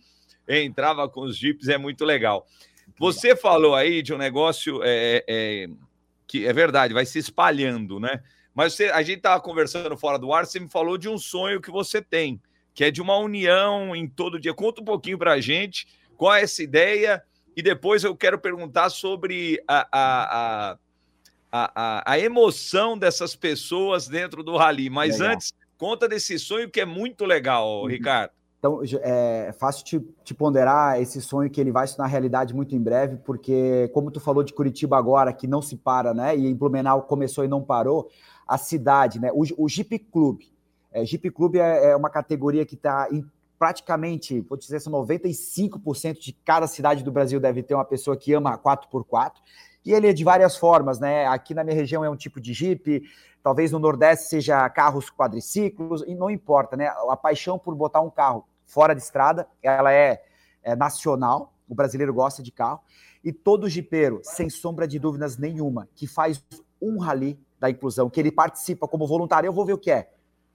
entrava com os jipes, é muito legal. Você falou aí de um negócio é, é, que é verdade, vai se espalhando, né? Mas você, a gente estava conversando fora do ar, você me falou de um sonho que você tem, que é de uma união em todo dia. Conta um pouquinho para a gente qual é essa ideia e depois eu quero perguntar sobre a, a, a, a, emoção dessas pessoas dentro do rally. Mas Legal. antes, conta desse sonho que é muito legal, Uhum. Ricardo. Então, é fácil te, te ponderar esse sonho que ele vai se tornar realidade muito em breve, porque, como tu falou de Curitiba agora, que não se para, né? E em Blumenau começou e não parou, a cidade, né? O, o Jeep Clube. É, Jeep Clube é, é uma categoria que está em praticamente, vou dizer assim, 95% de cada cidade do Brasil deve ter uma pessoa que ama a 4x4. E ele é de várias formas, né? Aqui na minha região é um tipo de Jeep, talvez no Nordeste seja carros quadriciclos, e não importa, né? A paixão por botar um carro fora de estrada, ela é, é nacional, o brasileiro gosta de carro, e todo jipeiro, sem sombra de dúvidas nenhuma, que faz um rally da inclusão, que ele participa como voluntário, eu vou ver o que é.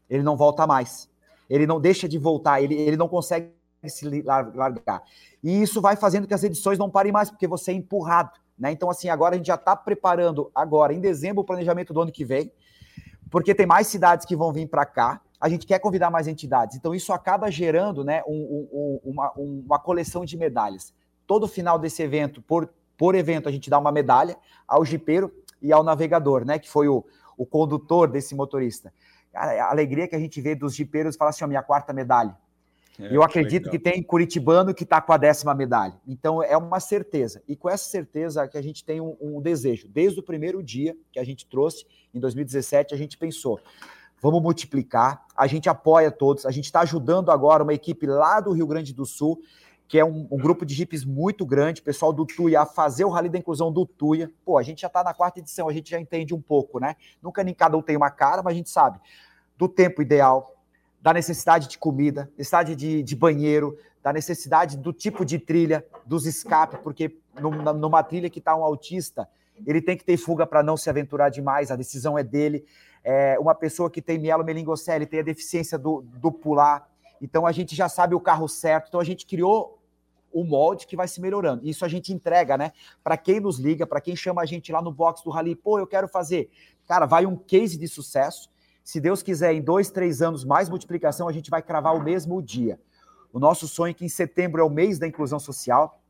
Ele não volta mais. Ele não deixa de voltar, ele, ele não consegue se largar. E isso vai fazendo que as edições não parem mais, porque você é empurrado. Né? Então, assim, agora a gente já está preparando, agora, em dezembro, o planejamento do ano que vem, porque tem mais cidades que vão vir para cá. A gente quer convidar mais entidades. Então, isso acaba gerando né, um- um- um- uma, um- uma coleção de medalhas. Todo final desse evento, por, por evento, a gente dá uma medalha ao jipeiro e ao navegador, né? Que foi o, o condutor desse motorista. A alegria que a gente vê dos jipeiros falar assim: ó, minha quarta medalha. É, eu acredito legal. que tem curitibano que está com a décima medalha. Então é uma certeza. E com essa certeza que a gente tem um, um desejo. Desde o primeiro dia que a gente trouxe, em 2017, a gente pensou. Vamos multiplicar, a gente apoia todos, a gente está ajudando agora uma equipe lá do Rio Grande do Sul, que é um, um grupo de jipes muito grande, pessoal do Tuia, a fazer o Rally da Inclusão do Tuia. Pô, a gente já está na quarta edição, a gente já entende um pouco, né? Nunca nem cada um tem uma cara, mas a gente sabe do tempo ideal, da necessidade de comida, necessidade de, de banheiro, da necessidade do tipo de trilha, dos escapes, porque numa, trilha que está um autista, ele tem que ter fuga para não se aventurar demais, a decisão é dele. É, uma pessoa que tem mielomeningocele tem a deficiência do, do pular, então a gente já sabe o carro certo, então a gente criou o molde que vai se melhorando. Isso a gente entrega, né? Para quem nos liga, para quem chama a gente lá no box do Rally, pô, eu quero fazer. Cara, vai um case de sucesso. Se Deus quiser, em dois, três anos, mais multiplicação, a gente vai cravar o mesmo dia. O nosso sonho é que em setembro é o mês da inclusão social.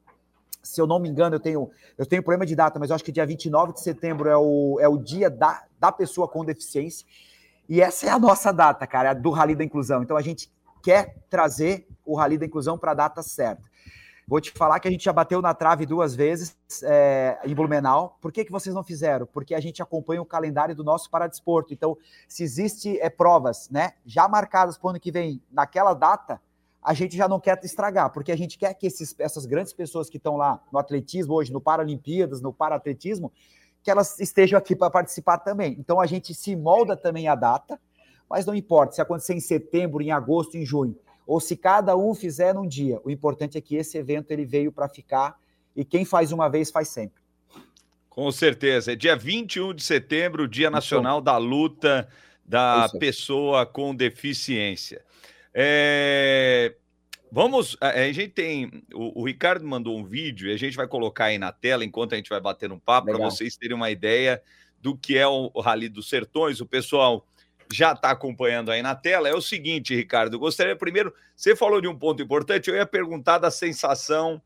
Se eu não me engano, eu tenho, eu tenho problema de data, mas eu acho que dia 29 de setembro é o, é o dia da, da pessoa com deficiência. E essa é a nossa data, cara, é do Rally da Inclusão. Então a gente quer trazer o Rally da Inclusão para a data certa. Vou te falar que a gente já bateu na trave duas vezes é, em Blumenau. Por que, que vocês não fizeram? Porque a gente acompanha o calendário do nosso paradesporto. Então, se existe é, provas né, já marcadas para o ano que vem naquela data, a gente já não quer estragar, porque a gente quer que esses, essas grandes pessoas que estão lá no atletismo hoje, no Paralimpíadas, no Paratletismo, que elas estejam aqui para participar também. Então a gente se molda também a data, mas não importa se acontecer em setembro, em agosto, em junho, ou se cada um fizer num dia. O importante é que esse evento ele veio para ficar e quem faz uma vez faz sempre. Com certeza. É dia 21 de setembro, Dia Nacional da Luta da Isso. Pessoa com Deficiência. É, Vamos, a gente tem. O, o Ricardo mandou um vídeo e a gente vai colocar aí na tela enquanto a gente vai bater um papo para vocês terem uma ideia do que é o, o Rally dos Sertões. O pessoal já está acompanhando aí na tela. É o seguinte, Ricardo, gostaria primeiro. Você falou de um ponto importante, eu ia perguntar da sensação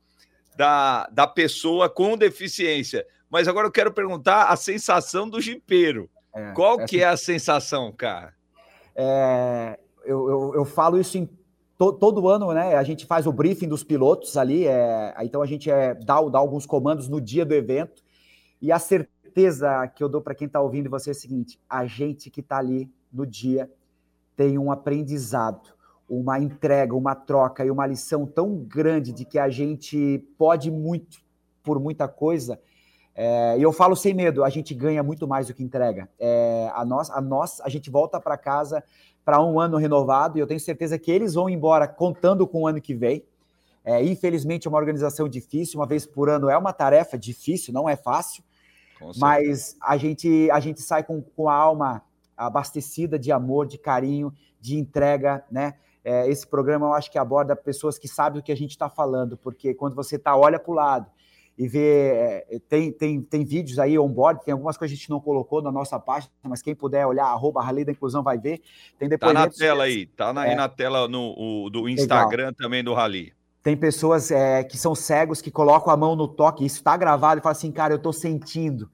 da, da pessoa com deficiência. Mas agora eu quero perguntar a sensação do jipeiro. É, Qual essa- que é a sensação, cara? É, eu, eu, eu falo isso em to- todo ano, né? A gente faz o briefing dos pilotos ali, é, então a gente é, dá, dá alguns comandos no dia do evento. E a certeza que eu dou para quem está ouvindo você é a seguinte: a gente que está ali no dia tem um aprendizado, uma entrega, uma troca e uma lição tão grande de que a gente pode muito por muita coisa. É, e eu falo sem medo, a gente ganha muito mais do que entrega. É, a, nós, a, nós, a gente volta para casa para um ano renovado e eu tenho certeza que eles vão embora contando com o ano que vem. É, infelizmente, é uma organização difícil, uma vez por ano é uma tarefa difícil, não é fácil, mas a gente, a gente sai com, com a alma abastecida de amor, de carinho, de entrega, né? É, esse programa eu acho que aborda pessoas que sabem o que a gente está falando, porque quando você tá olha para o lado e ver. é, tem, tem, tem vídeos aí on-board, tem algumas coisas que a gente não colocou na nossa página, mas quem puder olhar, arroba Rally da Inclusão vai ver. Tem Tá na tela aí, tá na- aí É. na tela no, o- do Instagram também do Rally. Tem pessoas é, que são cegos que colocam a mão no toque, isso está gravado e fala assim, cara, eu tô sentindo.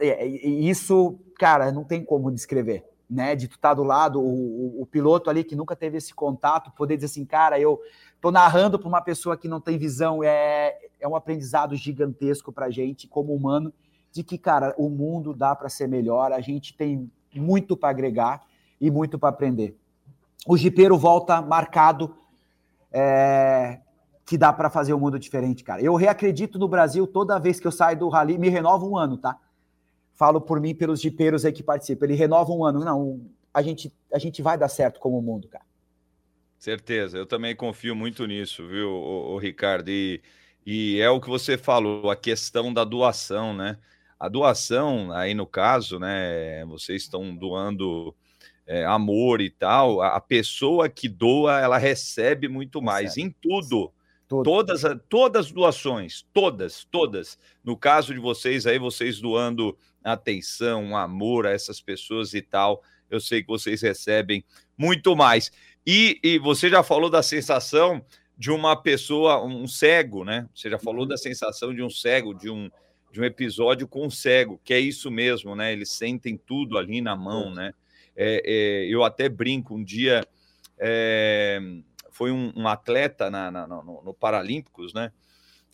E Isso, cara, não tem como descrever, né? De tu estar do lado, o, o- o piloto ali que nunca teve esse contato, poder dizer assim, cara, eu tô narrando para uma pessoa que não tem visão, é, é um aprendizado gigantesco pra gente, como humano, de que, cara, o mundo dá para ser melhor, a gente tem muito para agregar e muito para aprender. O jipeiro volta marcado é, que dá para fazer o mundo diferente, cara. Eu reacredito no Brasil toda vez que eu saio do rally, me renova um ano, tá? Falo por mim, pelos jipeiros aí que participam. Ele renova um ano. Não, a gente, a gente vai dar certo como mundo, cara. Certeza, eu também confio muito nisso, viu, o, o Ricardo? E, e é o que você falou, a questão da doação, né? A doação, aí no caso, né? Vocês estão doando é, amor e tal. A, pessoa que doa, ela recebe muito mais Recebe. em tudo. Todas, todas as doações, todas, todas. No caso de vocês aí, vocês doando atenção, amor a essas pessoas e tal, eu sei que vocês recebem muito mais. E, e você já falou da sensação de uma pessoa, um cego, né? Você já falou da sensação de um cego, de um, de um episódio com um cego, que é isso mesmo, né? Eles sentem tudo ali na mão, né? É, é, eu até brinco, um dia é, foi um, um atleta na, na- no, no Paralímpicos, né?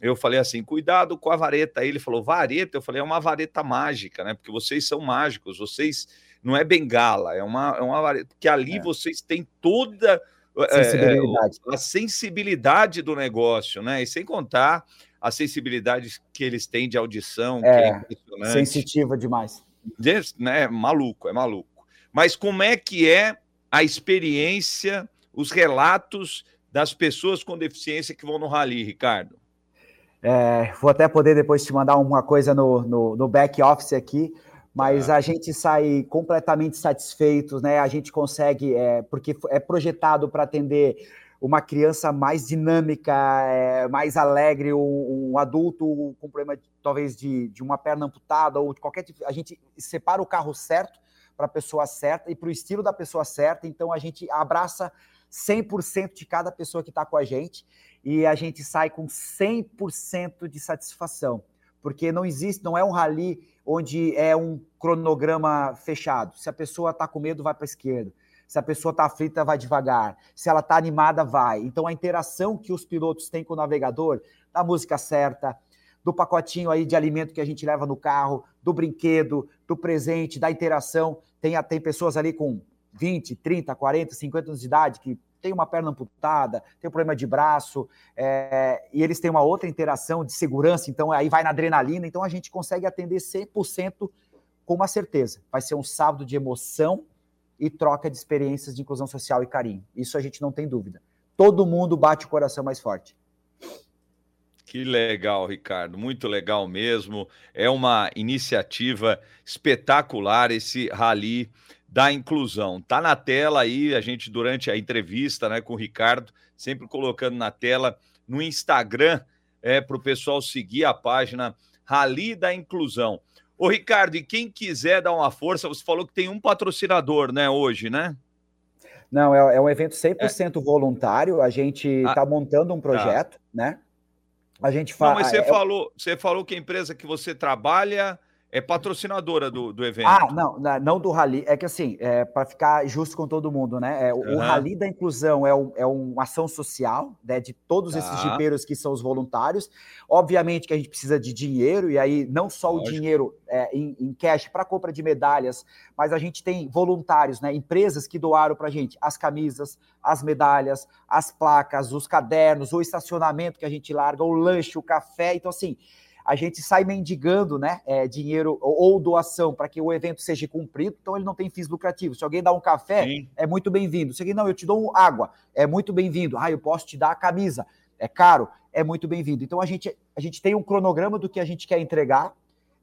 Eu falei assim, cuidado com a vareta. Aí ele falou, vareta? Eu falei, é uma vareta mágica, né? Porque vocês são mágicos, vocês não é bengala, é uma, é uma vareta, porque ali É. vocês têm toda é, é, Sensibilidade. a sensibilidade do negócio, né? E sem contar a sensibilidade que eles têm de audição, que é É, impressionante. Sensitiva demais. Des- né, é maluco, é maluco. Mas como é que é a experiência, os relatos das pessoas com deficiência que vão no rally, Ricardo? É, vou até poder depois te mandar uma coisa no, no, no back office aqui, mas Tá. a gente sai completamente satisfeitos, né? A gente consegue, é, porque é projetado para atender uma criança mais dinâmica, é, mais alegre, um, um adulto com problema talvez de, de uma perna amputada ou de qualquer tipo. A gente separa o carro certo para a pessoa certa e para o estilo da pessoa certa, então a gente abraça 100% de cada pessoa que está com a gente e a gente sai com 100% de satisfação, porque não existe, não é um rally onde é um cronograma fechado. Se a pessoa está com medo, vai para a esquerda. Se a pessoa está aflita, vai devagar. Se ela está animada, vai. Então a interação que os pilotos têm com o navegador, da música certa, do pacotinho aí de alimento que a gente leva no carro, do brinquedo, do presente, da interação. Tem, tem pessoas ali com 20, 30, 40, 50 anos de idade que tem uma perna amputada, tem um problema de braço, é, e eles têm uma outra interação de segurança, então aí vai na adrenalina, então a gente consegue atender 100% com uma certeza. Vai ser um sábado de emoção e troca de experiências de inclusão social e carinho. Isso a gente não tem dúvida. Todo mundo bate o coração mais forte. Que legal, Ricardo, muito legal mesmo. É uma iniciativa espetacular esse rally da inclusão. Tá na tela aí, a gente durante a entrevista, né, com o Ricardo, sempre colocando na tela no Instagram, é para o pessoal seguir a página Rally da Inclusão. Ô, Ricardo, e quem quiser dar uma força, você falou que tem um patrocinador, né, hoje, né? Não, é, é um evento 100% voluntário, a gente Ah, está montando um projeto, né? A gente Não, faz. mas você falou, você falou que a empresa que você trabalha é patrocinadora do, do evento. Ah, não, não do rally. É que assim, é, para ficar justo com todo mundo, né? É, o, o Aham. rally da inclusão é, um- é uma ação social, né? De todos esses Tá. jipeiros que são os voluntários. Obviamente que a gente precisa de dinheiro, e aí não só Lógico. o dinheiro é, em, em cash para compra de medalhas, mas a gente tem voluntários, né? Empresas que doaram para a gente as camisas, as medalhas, as placas, os cadernos, o estacionamento que a gente larga, o lanche, o café. Então, assim, a gente sai mendigando né, é, dinheiro ou, doação para que o evento seja cumprido, então ele não tem fins lucrativos. Se alguém dá um café, Sim. é muito bem-vindo. Se alguém, não, eu te dou água, é muito bem-vindo. Ah, eu posso te dar a camisa, é caro, é muito bem-vindo. Então a gente, a gente tem um cronograma do que a gente quer entregar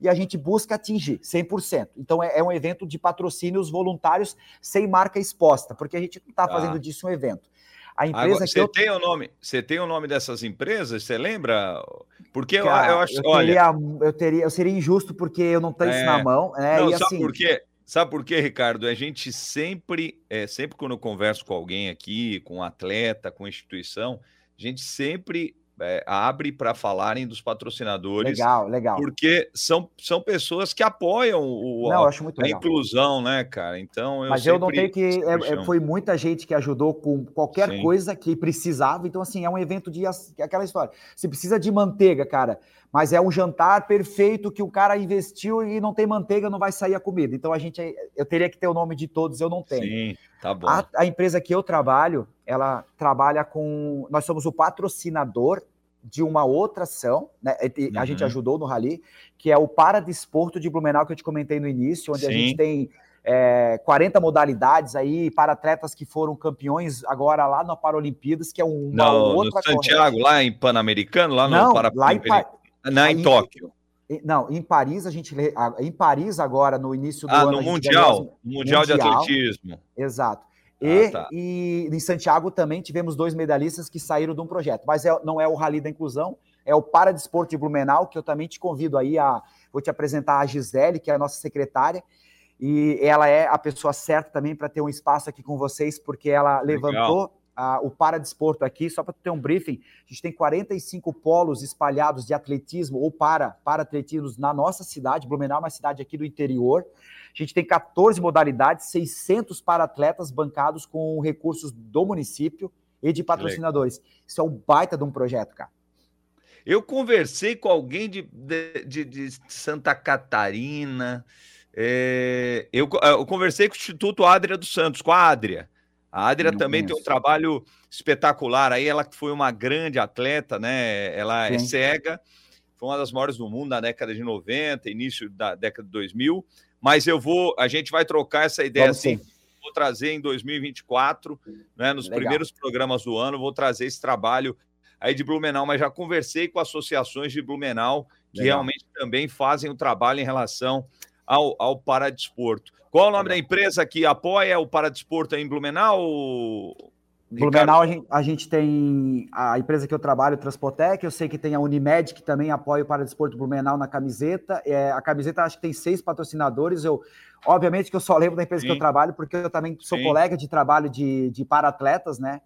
e a gente busca atingir 100%. Então é, é um evento de patrocínios voluntários sem marca exposta, porque a gente não está Tá. fazendo disso um evento. A Agora, empresa que você eu tem o nome, você tem o nome dessas empresas? Você lembra? Porque eu, Cara, eu acho, eu olha, teria, eu teria, eu seria injusto porque eu não tenho isso É. na mão, né? Não, e sabe assim, por quê? Sabe por quê, Ricardo? A gente sempre, é, sempre quando eu converso com alguém aqui, com um atleta, com instituição, a gente sempre é, abre para falarem dos patrocinadores, legal, legal. porque são, são pessoas que apoiam o, Não, a, a inclusão, né, cara? Então eu Mas eu não tenho que. é- é- foi muita gente que ajudou com qualquer Sim. coisa que precisava. Então, assim, é um evento de. ass- aquela história. Você precisa de manteiga, cara. Mas é um jantar perfeito que o cara investiu e não tem manteiga, não vai sair a comida. Então, a gente. Eu teria que ter o nome de todos, eu não tenho. Sim, tá bom. A, a empresa que eu trabalho, ela trabalha com. Nós somos o patrocinador de uma outra ação, né? A gente Uhum. ajudou no Rally, que é o Paradesporto de Blumenau, que eu te comentei no início, onde a Sim. gente tem é, 40 modalidades aí para atletas que foram campeões agora lá na Paralimpíadas, que é uma no, no outra Santiago, lá em Pan-Americano, lá no Não, lá em, Pa- Não, em Tóquio. em- Não, em Paris a gente a- em Paris agora no início do Ah, ano no a gente Mundial. as- Mundial de Mundial. Atletismo. Exato. Ah, E, tá. e em Santiago também tivemos dois medalhistas que saíram de um projeto, mas é- não é o Rally da Inclusão, é o Paradesporto de Blumenau, que eu também te convido aí a. Vou te apresentar a Gisele, que é a nossa secretária, e ela é a pessoa certa também para ter um espaço aqui com vocês, porque ela Legal. levantou ah, o Paradesporto aqui, só para ter um briefing, a gente tem 45 polos espalhados de atletismo ou para, para atletismos na nossa cidade, Blumenau é uma cidade aqui do interior, a gente tem 14 modalidades, 600 para-atletas bancados com recursos do município e de patrocinadores. Isso é um baita de um projeto, cara. Eu conversei com alguém de, de, de- Santa Catarina. é, eu, co- eu conversei com o Instituto Adria dos Santos, com a Adria. A Adria também tem um conheço. trabalho espetacular. Aí ela que foi uma grande atleta, né? Ela é Sim. cega, foi uma das maiores do mundo na década de 90, início da década de 2000. Mas eu vou, a gente vai trocar essa ideia Vamos assim. sim. Vou trazer em 2024, né, nos Legal. primeiros programas do ano, vou trazer esse trabalho aí de Blumenau, mas já conversei com associações de Blumenau que Legal. realmente também fazem o trabalho em relação ao, ao paradesporto. Qual é o nome da empresa que apoia o paradesporto aí em Blumenau? Blumenau, a gente, a gente tem a empresa que eu trabalho, Transpotec, eu sei que tem a Unimed, que também apoia o Paradesporto Blumenau na camiseta. É, a camiseta acho que tem seis patrocinadores. Eu, obviamente que eu só lembro da empresa que Sim. eu trabalho, porque eu também sou Sim. colega de trabalho de, de para-atletas, né?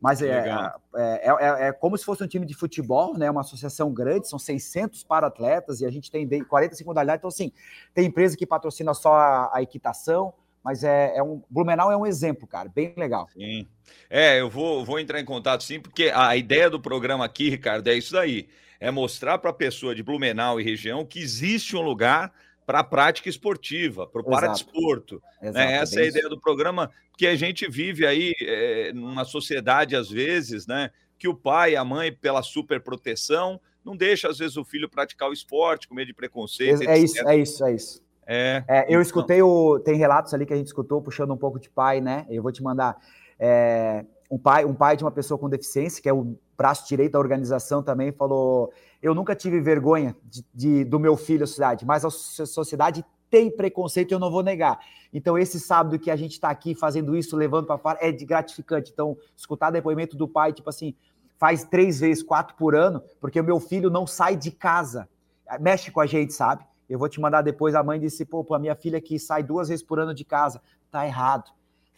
Mas é, Legal. é, é- é como se fosse um time de futebol, né? Uma associação grande, são 600 para-atletas e a gente tem de- 45 modalidades. Então, assim, tem empresa que patrocina só a, a equitação, mas é, é um. Blumenau é um exemplo, cara, bem legal. Sim. É, eu vou, vou entrar em contato sim, porque a ideia do programa aqui, Ricardo, é isso daí. É mostrar para a pessoa de Blumenau e região que existe um lugar para a prática esportiva, para o paradesporto. Né? Essa é a ideia do programa, porque a gente vive aí é, numa sociedade, às vezes, né? Que o pai e a mãe, pela superproteção, não deixa, às vezes, o filho praticar o esporte, com medo de preconceito. É, é isso, é isso, é isso. É, É, eu então, escutei o. Tem relatos ali que a gente escutou, puxando um pouco de pai, né? Eu vou te mandar. é, um, pai, um pai de uma pessoa com deficiência, que é o braço direito da organização também, falou: Eu nunca tive vergonha de, de- do meu filho à sociedade, mas a so- sociedade tem preconceito, eu não vou negar. Então, esse sábado que a gente está aqui fazendo isso, levando para fora, é de gratificante. Então, escutar depoimento do pai, tipo assim, faz três vezes, quatro por ano, porque o meu filho não sai de casa. Mexe com a gente, sabe? Eu vou te mandar depois. A mãe disse: pô, a minha filha que sai duas vezes por ano de casa. Tá errado.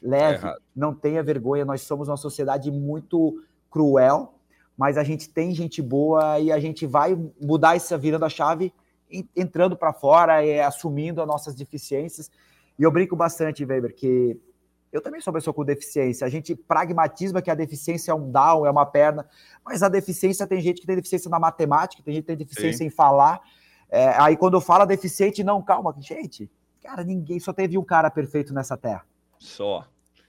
Leve, Tá errado. não tenha vergonha. Nós somos uma sociedade muito cruel, mas a gente tem gente boa e a gente vai mudar essa virando a chave, en- entrando para fora e assumindo as nossas deficiências. E eu brinco bastante, Weber, que eu também sou uma pessoa com deficiência. A gente pragmatisma que a deficiência é um down, é uma perna, mas a deficiência tem gente que tem deficiência na matemática, tem gente que tem deficiência Sim. em falar. É, aí quando eu falo deficiente, não, calma, gente, cara, ninguém só teve um cara perfeito nessa terra. Só.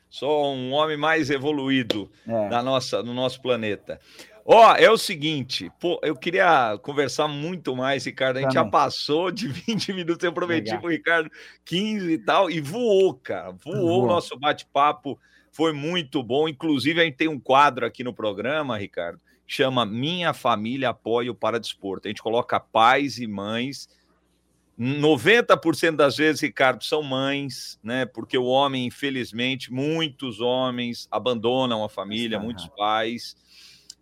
Só um homem mais evoluído É. da nossa, no nosso planeta. Ó, é o seguinte, pô, eu queria conversar muito mais, Ricardo. A gente já Também. passou de 20 minutos, eu prometi Legal. pro Ricardo 15 e tal, e voou, cara. Voou Voou. o nosso bate-papo, foi muito bom. Inclusive, a gente tem um quadro aqui no programa, Ricardo, chama Minha Família Apoia o Paradesporto. A gente coloca pais e mães 90% das vezes, Ricardo, são mães, né? Porque o homem, infelizmente, muitos homens abandonam a família, Está muitos errado. pais.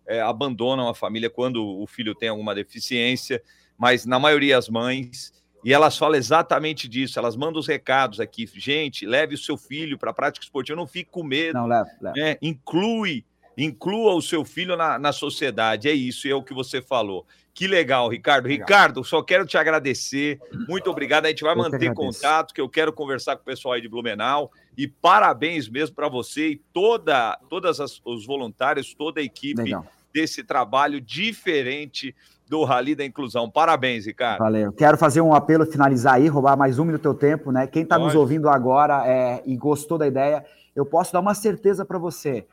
é, abandonam a família quando o filho tem alguma deficiência, mas na maioria as mães. E elas falam exatamente disso, elas mandam os recados aqui. Gente, leve o seu filho para a prática esportiva, não fique com medo. Não, leva, leva. né? Inclui, inclua o seu filho na, na sociedade. É isso, é o que você falou. Que legal, Ricardo. Legal. Ricardo, só quero te agradecer. Muito obrigado. A gente vai Eu manter contato, que eu quero conversar com o pessoal aí de Blumenau. E parabéns mesmo para você e toda, todas as- os voluntários, toda a equipe Legal. desse trabalho diferente do Rally da Inclusão. Parabéns, Ricardo. Valeu. Quero fazer um apelo, finalizar aí, roubar mais um minuto do teu tempo, né? Quem está nos ouvindo agora é, e gostou da ideia, eu posso dar uma certeza para você.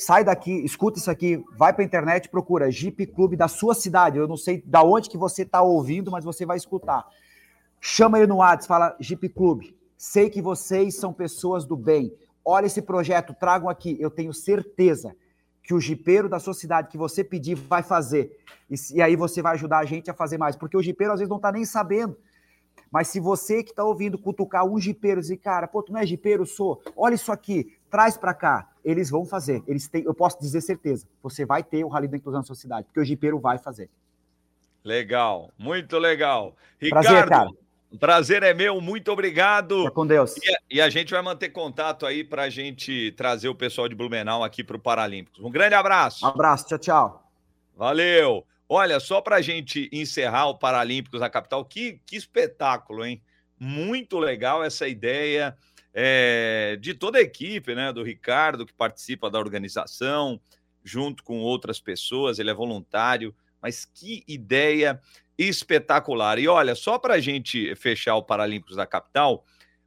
Sai daqui, escuta isso aqui, vai para a internet, procura Jeep Clube da sua cidade. Eu não sei da onde que você está ouvindo, mas você vai escutar. Chama ele no WhatsApp, fala Jeep Clube. Sei que vocês são pessoas do bem. Olha esse projeto, tragam aqui. Eu tenho certeza que o jipeiro da sua cidade que você pedir vai fazer. E, e aí você vai ajudar a gente a fazer mais. Porque o jipeiro às vezes não está nem sabendo. Mas se você que está ouvindo cutucar um jipeiro e dizer, cara, pô, tu não é jipeiro, sou. Olha isso aqui, traz para cá. Eles vão fazer. Eles têm, eu posso dizer certeza. Você vai ter o Rally da Inclusão na sua cidade, porque o jipeiro vai fazer. Legal, muito legal. Prazer, Ricardo, cara. o prazer é meu, muito obrigado. Fica com Deus. E a, e a gente vai manter contato aí para a gente trazer o pessoal de Blumenau aqui para o Paralímpicos. Um grande abraço. Abraço, tchau, tchau. Valeu. Olha, só para a gente encerrar o Paralímpicos na capital, que, que espetáculo, hein? Muito legal essa ideia é, de toda a equipe, né? Do Ricardo, que participa da organização, junto com outras pessoas, ele é voluntário, mas que ideia espetacular. E olha, só para a gente fechar o Paralímpicos da capital,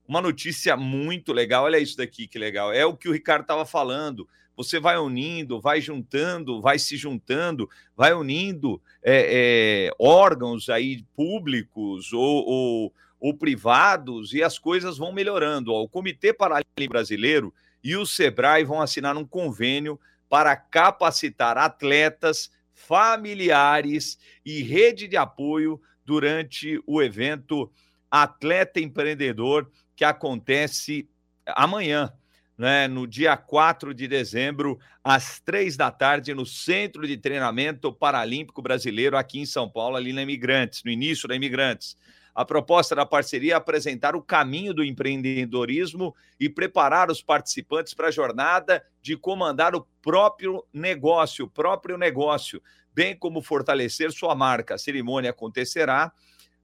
uma notícia muito legal. Olha isso daqui que legal. É o que o Ricardo estava falando. Você vai unindo, vai juntando, vai se juntando, vai unindo é, é, órgãos aí públicos ou, ou, ou privados e as coisas vão melhorando. O Comitê Paralímpico Brasileiro e o Sebrae vão assinar um convênio para capacitar atletas, familiares e rede de apoio durante o evento Atleta Empreendedor que acontece amanhã, né, no dia 4 de dezembro, às três da tarde, no Centro de Treinamento Paralímpico Brasileiro, aqui em São Paulo, ali na Imigrantes, no início da Imigrantes. A proposta da parceria é apresentar o caminho do empreendedorismo e preparar os participantes para a jornada de comandar o próprio negócio, o próprio negócio, bem como fortalecer sua marca. A cerimônia acontecerá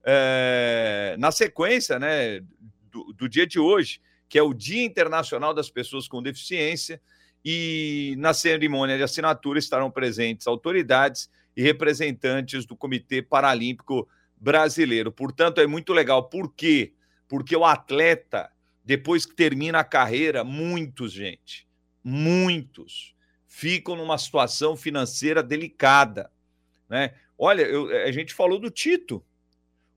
eh, na sequência né, do, do dia de hoje, que é o Dia Internacional das Pessoas com Deficiência, e na cerimônia de assinatura estarão presentes autoridades e representantes do Comitê Paralímpico Brasileiro. Portanto, é muito legal. Por quê? Porque o atleta, depois que termina a carreira, muitos, gente, muitos, ficam numa situação financeira delicada. Né? Olha, eu- a gente falou do Tito.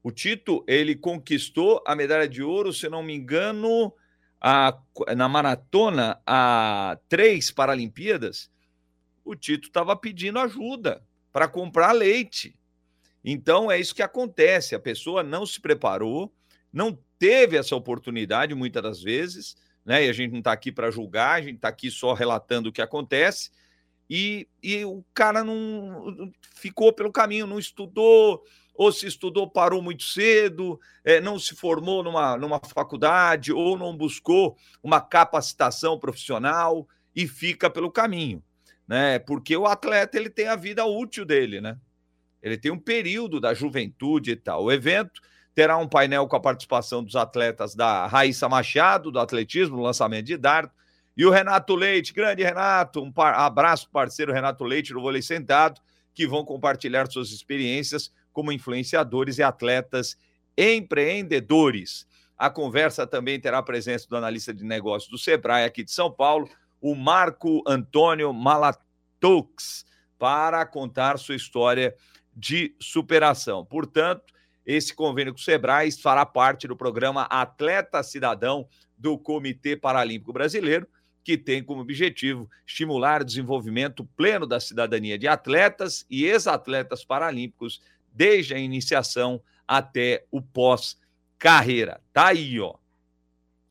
O Tito, ele conquistou a medalha de ouro, se não me engano, a- na maratona, a três Paralimpíadas. O Tito estava pedindo ajuda para comprar leite. Então é isso que acontece. A pessoa não se preparou, não teve essa oportunidade muitas das vezes, né? E a gente não está aqui para julgar, a gente está aqui só relatando o que acontece. E, e o cara não ficou pelo caminho, não estudou, ou se estudou, parou muito cedo, eh, não se formou numa, numa faculdade, ou não buscou uma capacitação profissional e fica pelo caminho, né? Porque o atleta ele tem a vida útil dele, né? Ele tem um período da juventude e tal. O evento terá um painel com a participação dos atletas da Raíssa Machado, do atletismo, no lançamento de dardo, e o Renato Leite, grande Renato, um par- abraço parceiro Renato Leite no vôlei sentado, que vão compartilhar suas experiências como influenciadores e atletas empreendedores. A conversa também terá a presença do analista de negócios do Sebrae aqui de São Paulo, o Marco Antônio Malatux, para contar sua história de superação. Portanto, esse convênio com o Sebrae fará parte do programa Atleta Cidadão do Comitê Paralímpico Brasileiro, que tem como objetivo estimular o desenvolvimento pleno da cidadania de atletas e ex-atletas paralímpicos desde a iniciação até o pós-carreira. Tá aí, ó.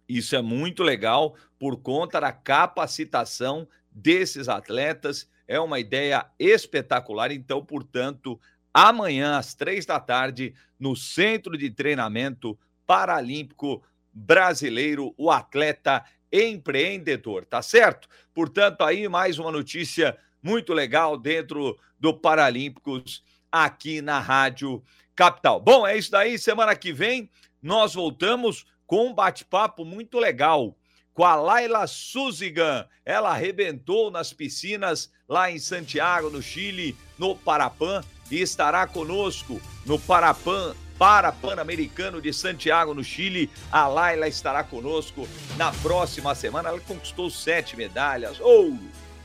Isso é muito legal por conta da capacitação desses atletas é uma ideia espetacular. Então, portanto, amanhã às três da tarde, no Centro de Treinamento Paralímpico Brasileiro, o atleta empreendedor, tá certo? Portanto, aí mais uma notícia muito legal dentro do Paralímpicos aqui na Rádio Capital. Bom, é isso daí. Semana que vem nós voltamos com um bate-papo muito legal com a Laila Suzigan. Ela arrebentou nas piscinas lá em Santiago, no Chile, no Parapan, e estará conosco no Parapan. Para Pan-Americano de Santiago, no Chile, a Laila estará conosco na próxima semana. Ela conquistou sete medalhas: ouro,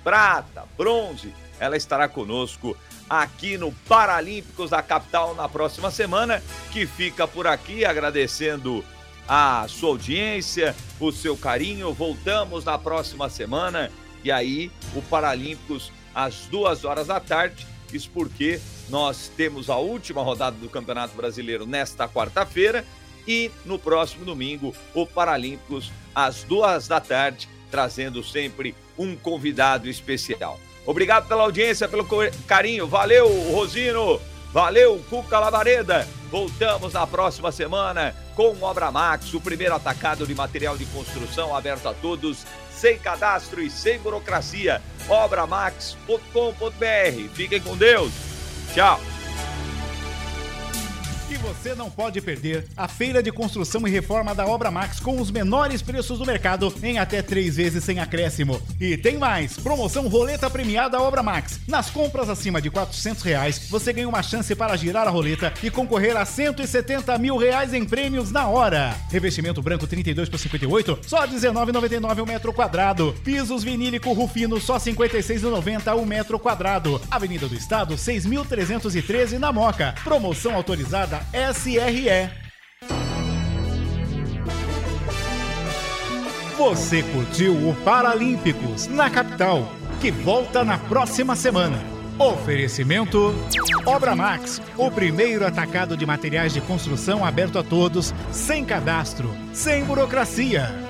prata, bronze. Ela estará conosco aqui no Paralímpicos da capital na próxima semana, que fica por aqui agradecendo a sua audiência, o seu carinho. Voltamos na próxima semana e aí o Paralímpicos às duas horas da tarde. Isso porque nós temos a última rodada do Campeonato Brasileiro nesta quarta-feira e no próximo domingo o Paralímpicos às duas da tarde, trazendo sempre um convidado especial. Obrigado pela audiência, pelo carinho. Valeu, Rosino. Valeu, Cuca Lavareda. Voltamos na próxima semana com Obra Max, o primeiro atacado de material de construção aberto a todos, sem cadastro e sem burocracia. Obramax.com.br. Fiquem com Deus. Tchau. E você não pode perder a feira de construção e reforma da Obra Max com os menores preços do mercado em até três vezes sem acréscimo. E tem mais, promoção roleta premiada Obra Max. Nas compras acima de 400 reais, você ganha uma chance para girar a roleta e concorrer a 170 mil reais em prêmios na hora. Revestimento branco 32 por 58, só 19,99 o metro quadrado. Pisos vinílico Rufino, só 56,90 o metro quadrado. Avenida do Estado, 6.313 na Moca. Promoção autorizada SRE. Você curtiu o Paralímpicos na capital, que volta na próxima semana. Oferecimento Obra Max, o primeiro atacado de materiais de construção aberto a todos, sem cadastro, sem burocracia.